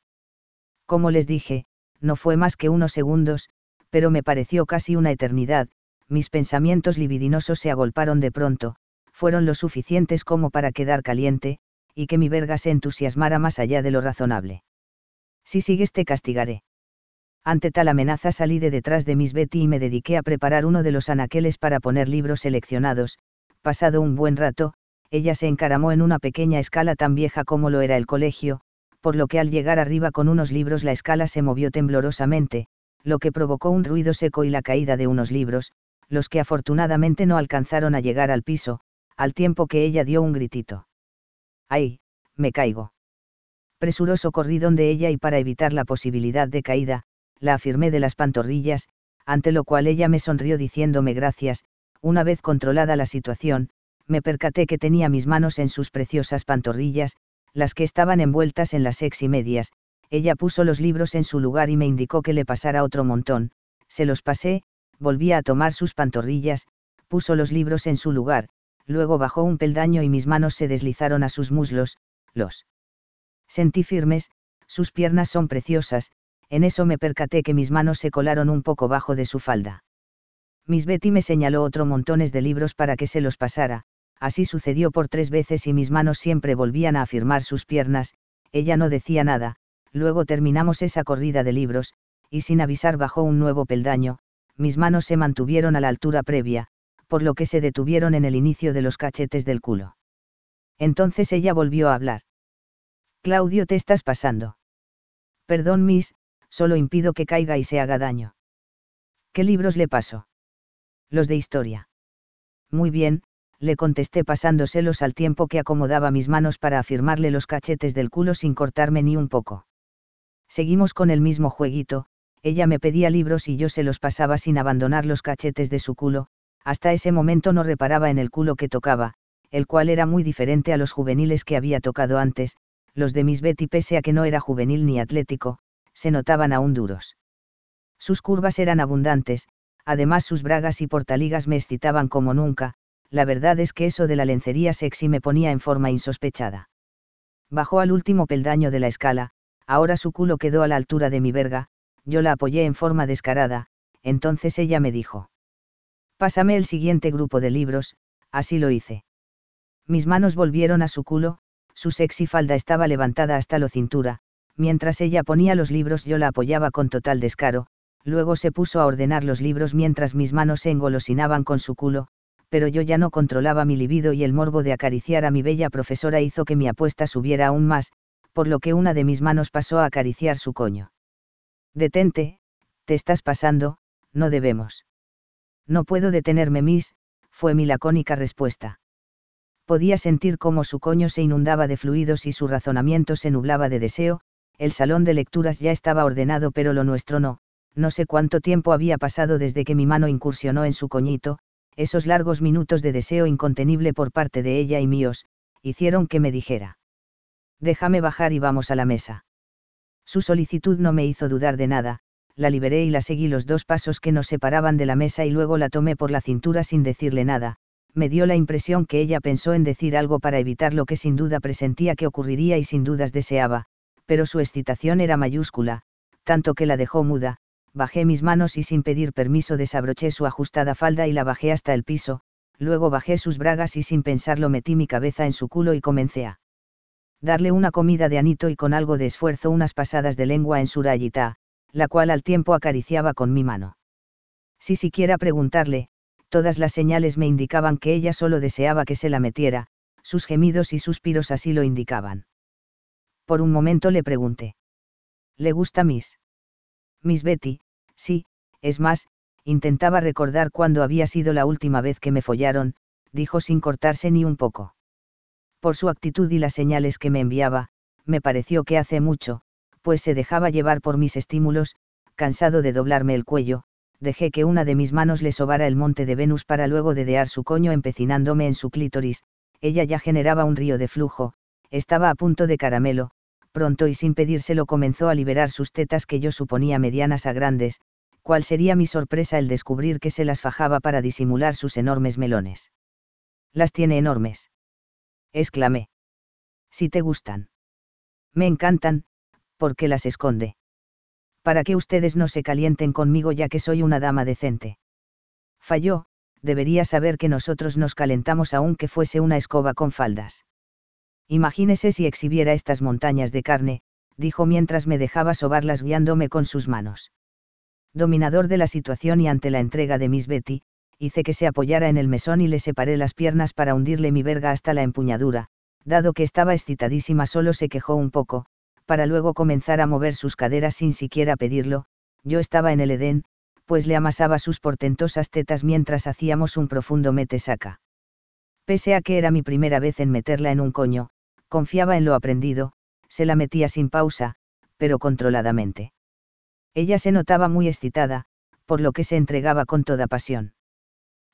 Como les dije, no fue más que unos segundos, pero me pareció casi una eternidad, mis pensamientos libidinosos se agolparon de pronto, fueron lo suficientes como para quedar caliente, y que mi verga se entusiasmara más allá de lo razonable. Si sigues te castigaré. Ante tal amenaza salí de detrás de Miss Betty y me dediqué a preparar uno de los anaqueles para poner libros seleccionados. Pasado un buen rato, ella se encaramó en una pequeña escala tan vieja como lo era el colegio, por lo que al llegar arriba con unos libros la escala se movió temblorosamente, lo que provocó un ruido seco y la caída de unos libros, los que afortunadamente no alcanzaron a llegar al piso, al tiempo que ella dio un gritito. ¡Ay! Me caigo. Presuroso corrí donde ella y para evitar la posibilidad de caída, la afirmé de las pantorrillas, ante lo cual ella me sonrió diciéndome gracias, una vez controlada la situación, me percaté que tenía mis manos en sus preciosas pantorrillas, las que estaban envueltas en las sexy medias, ella puso los libros en su lugar y me indicó que le pasara otro montón, se los pasé, volvía a tomar sus pantorrillas, puso los libros en su lugar, luego bajó un peldaño y mis manos se deslizaron a sus muslos, los sentí firmes, sus piernas son preciosas, en eso me percaté que mis manos se colaron un poco bajo de su falda. Miss Betty me señaló otro montones de libros para que se los pasara, así sucedió por tres veces y mis manos siempre volvían a afirmar sus piernas, ella no decía nada, luego terminamos esa corrida de libros, y sin avisar bajó un nuevo peldaño, mis manos se mantuvieron a la altura previa, por lo que se detuvieron en el inicio de los cachetes del culo. Entonces ella volvió a hablar. Claudio, te estás pasando. Perdón, Miss, solo impido que caiga y se haga daño. ¿Qué libros le paso? Los de historia. Muy bien, le contesté pasándoselos al tiempo que acomodaba mis manos para afirmarle los cachetes del culo sin cortarme ni un poco. Seguimos con el mismo jueguito, ella me pedía libros y yo se los pasaba sin abandonar los cachetes de su culo, hasta ese momento no reparaba en el culo que tocaba, el cual era muy diferente a los juveniles que había tocado antes, los de Miss Betty pese a que no era juvenil ni atlético, se notaban aún duros. Sus curvas eran abundantes, además sus bragas y portaligas me excitaban como nunca, la verdad es que eso de la lencería sexy me ponía en forma insospechada. Bajó al último peldaño de la escala, ahora su culo quedó a la altura de mi verga, yo la apoyé en forma descarada, entonces ella me dijo. Pásame el siguiente grupo de libros, así lo hice. Mis manos volvieron a su culo, su sexy falda estaba levantada hasta la cintura, mientras ella ponía los libros yo la apoyaba con total descaro, luego se puso a ordenar los libros mientras mis manos se engolosinaban con su culo, pero yo ya no controlaba mi libido y el morbo de acariciar a mi bella profesora hizo que mi apuesta subiera aún más, por lo que una de mis manos pasó a acariciar su coño. Detente, te estás pasando, no debemos. No puedo detenerme, Miss, fue mi lacónica respuesta. Podía sentir cómo su coño se inundaba de fluidos y su razonamiento se nublaba de deseo, el salón de lecturas ya estaba ordenado pero lo nuestro no, no sé cuánto tiempo había pasado desde que mi mano incursionó en su coñito, esos largos minutos de deseo incontenible por parte de ella y míos, hicieron que me dijera. Déjame bajar y vamos a la mesa. Su solicitud no me hizo dudar de nada, la liberé y la seguí los dos pasos que nos separaban de la mesa y luego la tomé por la cintura sin decirle nada, me dio la impresión que ella pensó en decir algo para evitar lo que sin duda presentía que ocurriría y sin dudas deseaba, pero su excitación era mayúscula, tanto que la dejó muda, bajé mis manos y sin pedir permiso desabroché su ajustada falda y la bajé hasta el piso, luego bajé sus bragas y sin pensarlo metí mi cabeza en su culo y comencé a darle una comida de anito y con algo de esfuerzo unas pasadas de lengua en su rayita, la cual al tiempo acariciaba con mi mano. Si siquiera preguntarle, todas las señales me indicaban que ella solo deseaba que se la metiera, sus gemidos y suspiros así lo indicaban. Por un momento le pregunté. ¿Le gusta Miss? Miss Betty, sí, es más, intentaba recordar cuándo había sido la última vez que me follaron, dijo sin cortarse ni un poco. Por su actitud y las señales que me enviaba, me pareció que hace mucho, pues se dejaba llevar por mis estímulos, cansado de doblarme el cuello, dejé que una de mis manos le sobara el monte de Venus para luego dedear su coño empecinándome en su clítoris, ella ya generaba un río de flujo, estaba a punto de caramelo, pronto y sin pedírselo comenzó a liberar sus tetas que yo suponía medianas a grandes, cuál sería mi sorpresa el descubrir que se las fajaba para disimular sus enormes melones. Las tiene enormes. Exclamé. Si te gustan. Me encantan, porque las esconde. Para que ustedes no se calienten conmigo ya que soy una dama decente. Falló, debería saber que nosotros nos calentamos aunque fuese una escoba con faldas. Imagínese si exhibiera estas montañas de carne, dijo mientras me dejaba sobarlas guiándome con sus manos. Dominador de la situación y ante la entrega de Miss Betty, hice que se apoyara en el mesón y le separé las piernas para hundirle mi verga hasta la empuñadura, dado que estaba excitadísima solo se quejó un poco, para luego comenzar a mover sus caderas sin siquiera pedirlo, yo estaba en el Edén, pues le amasaba sus portentosas tetas mientras hacíamos un profundo mete-saca. Pese a que era mi primera vez en meterla en un coño, confiaba en lo aprendido, se la metía sin pausa, pero controladamente. Ella se notaba muy excitada, por lo que se entregaba con toda pasión.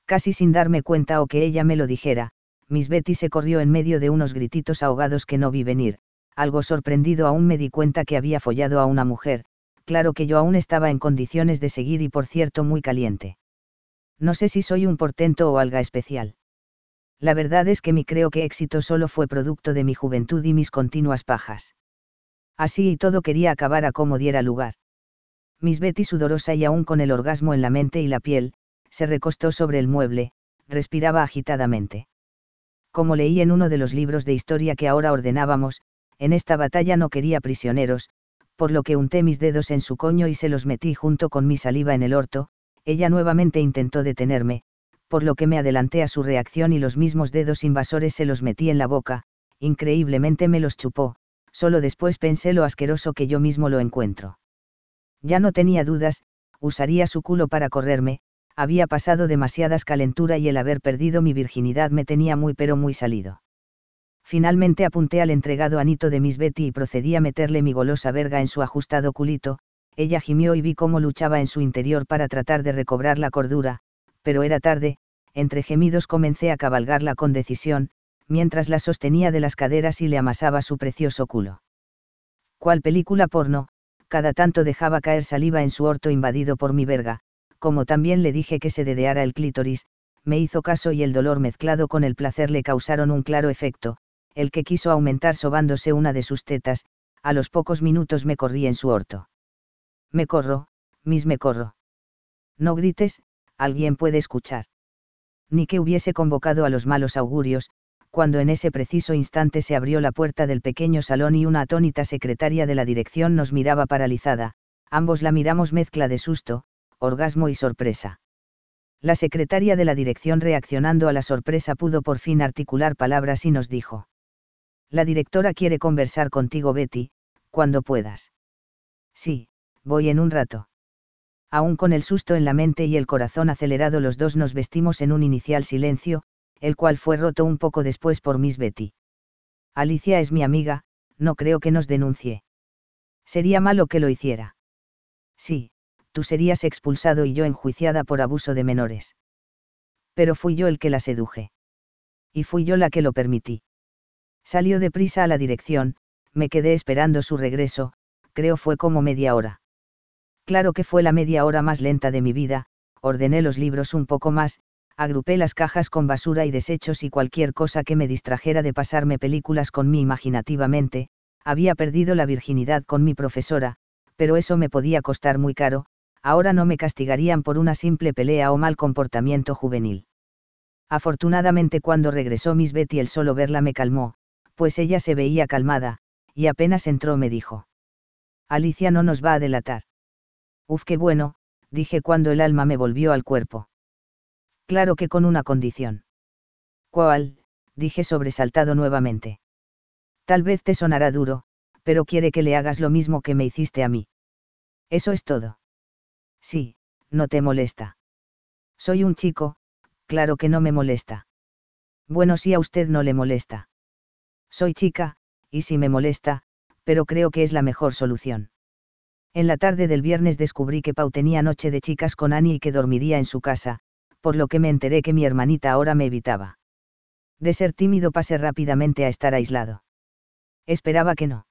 Casi sin darme cuenta o que ella me lo dijera, Miss Betty se corrió en medio de unos grititos ahogados que no vi venir, algo sorprendido aún me di cuenta que había follado a una mujer, claro que yo aún estaba en condiciones de seguir y por cierto muy caliente. No sé si soy un portento o algo especial. La verdad es que mi creo que éxito solo fue producto de mi juventud y mis continuas pajas. Así y todo quería acabar a como diera lugar. Miss Betty sudorosa y aún con el orgasmo en la mente y la piel, se recostó sobre el mueble, respiraba agitadamente. Como leí en uno de los libros de historia que ahora ordenábamos, en esta batalla no quería prisioneros, por lo que unté mis dedos en su coño y se los metí junto con mi saliva en el orto, ella nuevamente intentó detenerme, por lo que me adelanté a su reacción y los mismos dedos invasores se los metí en la boca, increíblemente me los chupó, solo después pensé lo asqueroso que yo mismo lo encuentro. Ya no tenía dudas, usaría su culo para correrme, había pasado demasiadas calentura y el haber perdido mi virginidad me tenía muy pero muy salido. Finalmente apunté al entregado anito de Miss Betty y procedí a meterle mi golosa verga en su ajustado culito, ella gimió y vi cómo luchaba en su interior para tratar de recobrar la cordura, pero era tarde, entre gemidos comencé a cabalgarla con decisión, mientras la sostenía de las caderas y le amasaba su precioso culo. ¿Cuál película porno? Cada tanto dejaba caer saliva en su orto invadido por mi verga, como también le dije que se dedeara el clítoris, me hizo caso y el dolor mezclado con el placer le causaron un claro efecto, el que quiso aumentar sobándose una de sus tetas, a los pocos minutos me corrí en su orto. Me corro, mis me corro. No grites, alguien puede escuchar. Ni que hubiese convocado a los malos augurios, cuando en ese preciso instante se abrió la puerta del pequeño salón y una atónita secretaria de la dirección nos miraba paralizada, ambos la miramos mezcla de susto, orgasmo y sorpresa. La secretaria de la dirección reaccionando a la sorpresa pudo por fin articular palabras y nos dijo. La directora quiere conversar contigo, Betty, cuando puedas. Sí, voy en un rato. Aún con el susto en la mente y el corazón acelerado, los dos nos vestimos en un inicial silencio, el cual fue roto un poco después por Miss Betty. Alicia es mi amiga, no creo que nos denuncie. Sería malo que lo hiciera. Sí, tú serías expulsado y yo enjuiciada por abuso de menores. Pero fui yo el que la seduje. Y fui yo la que lo permití. Salió deprisa a la dirección, me quedé esperando su regreso, creo fue como media hora. Claro que fue la media hora más lenta de mi vida, ordené los libros un poco más, agrupé las cajas con basura y desechos y cualquier cosa que me distrajera de pasarme películas con mí imaginativamente, había perdido la virginidad con mi profesora, pero eso me podía costar muy caro, ahora no me castigarían por una simple pelea o mal comportamiento juvenil. Afortunadamente cuando regresó Miss Betty el solo verla me calmó, pues ella se veía calmada, y apenas entró me dijo. Alicia no nos va a delatar. Uf, qué bueno, dije cuando el alma me volvió al cuerpo. Claro que con una condición. ¿Cuál? dije sobresaltado nuevamente. Tal vez te sonará duro, pero quiere que le hagas lo mismo que me hiciste a mí. Eso es todo. Sí, no te molesta. Soy un chico, claro que no me molesta. Bueno, si a usted no le molesta. Soy chica, y si me molesta, pero creo que es la mejor solución. En la tarde del viernes descubrí que Pau tenía noche de chicas con Annie y que dormiría en su casa, por lo que me enteré que mi hermanita ahora me evitaba. De ser tímido pasé rápidamente a estar aislado. Esperaba que no.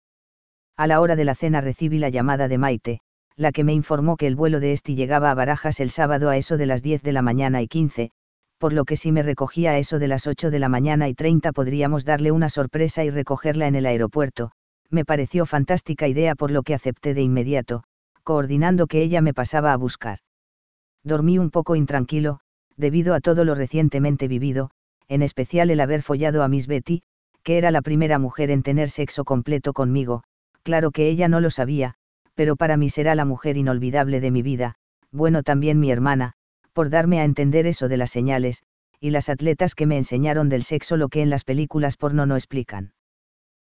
A la hora de la cena recibí la llamada de Maite, la que me informó que el vuelo de Esti llegaba a Barajas el sábado a eso de las 10 de la mañana y 15, por lo que si me recogía a eso de las 8 de la mañana y 30 podríamos darle una sorpresa y recogerla en el aeropuerto, Me pareció fantástica idea por lo que acepté de inmediato, coordinando que ella me pasaba a buscar. Dormí un poco intranquilo, debido a todo lo recientemente vivido, en especial el haber follado a Miss Betty, que era la primera mujer en tener sexo completo conmigo, claro que ella no lo sabía, pero para mí será la mujer inolvidable de mi vida, bueno también mi hermana, por darme a entender eso de las señales, y las atletas que me enseñaron del sexo lo que en las películas porno no explican.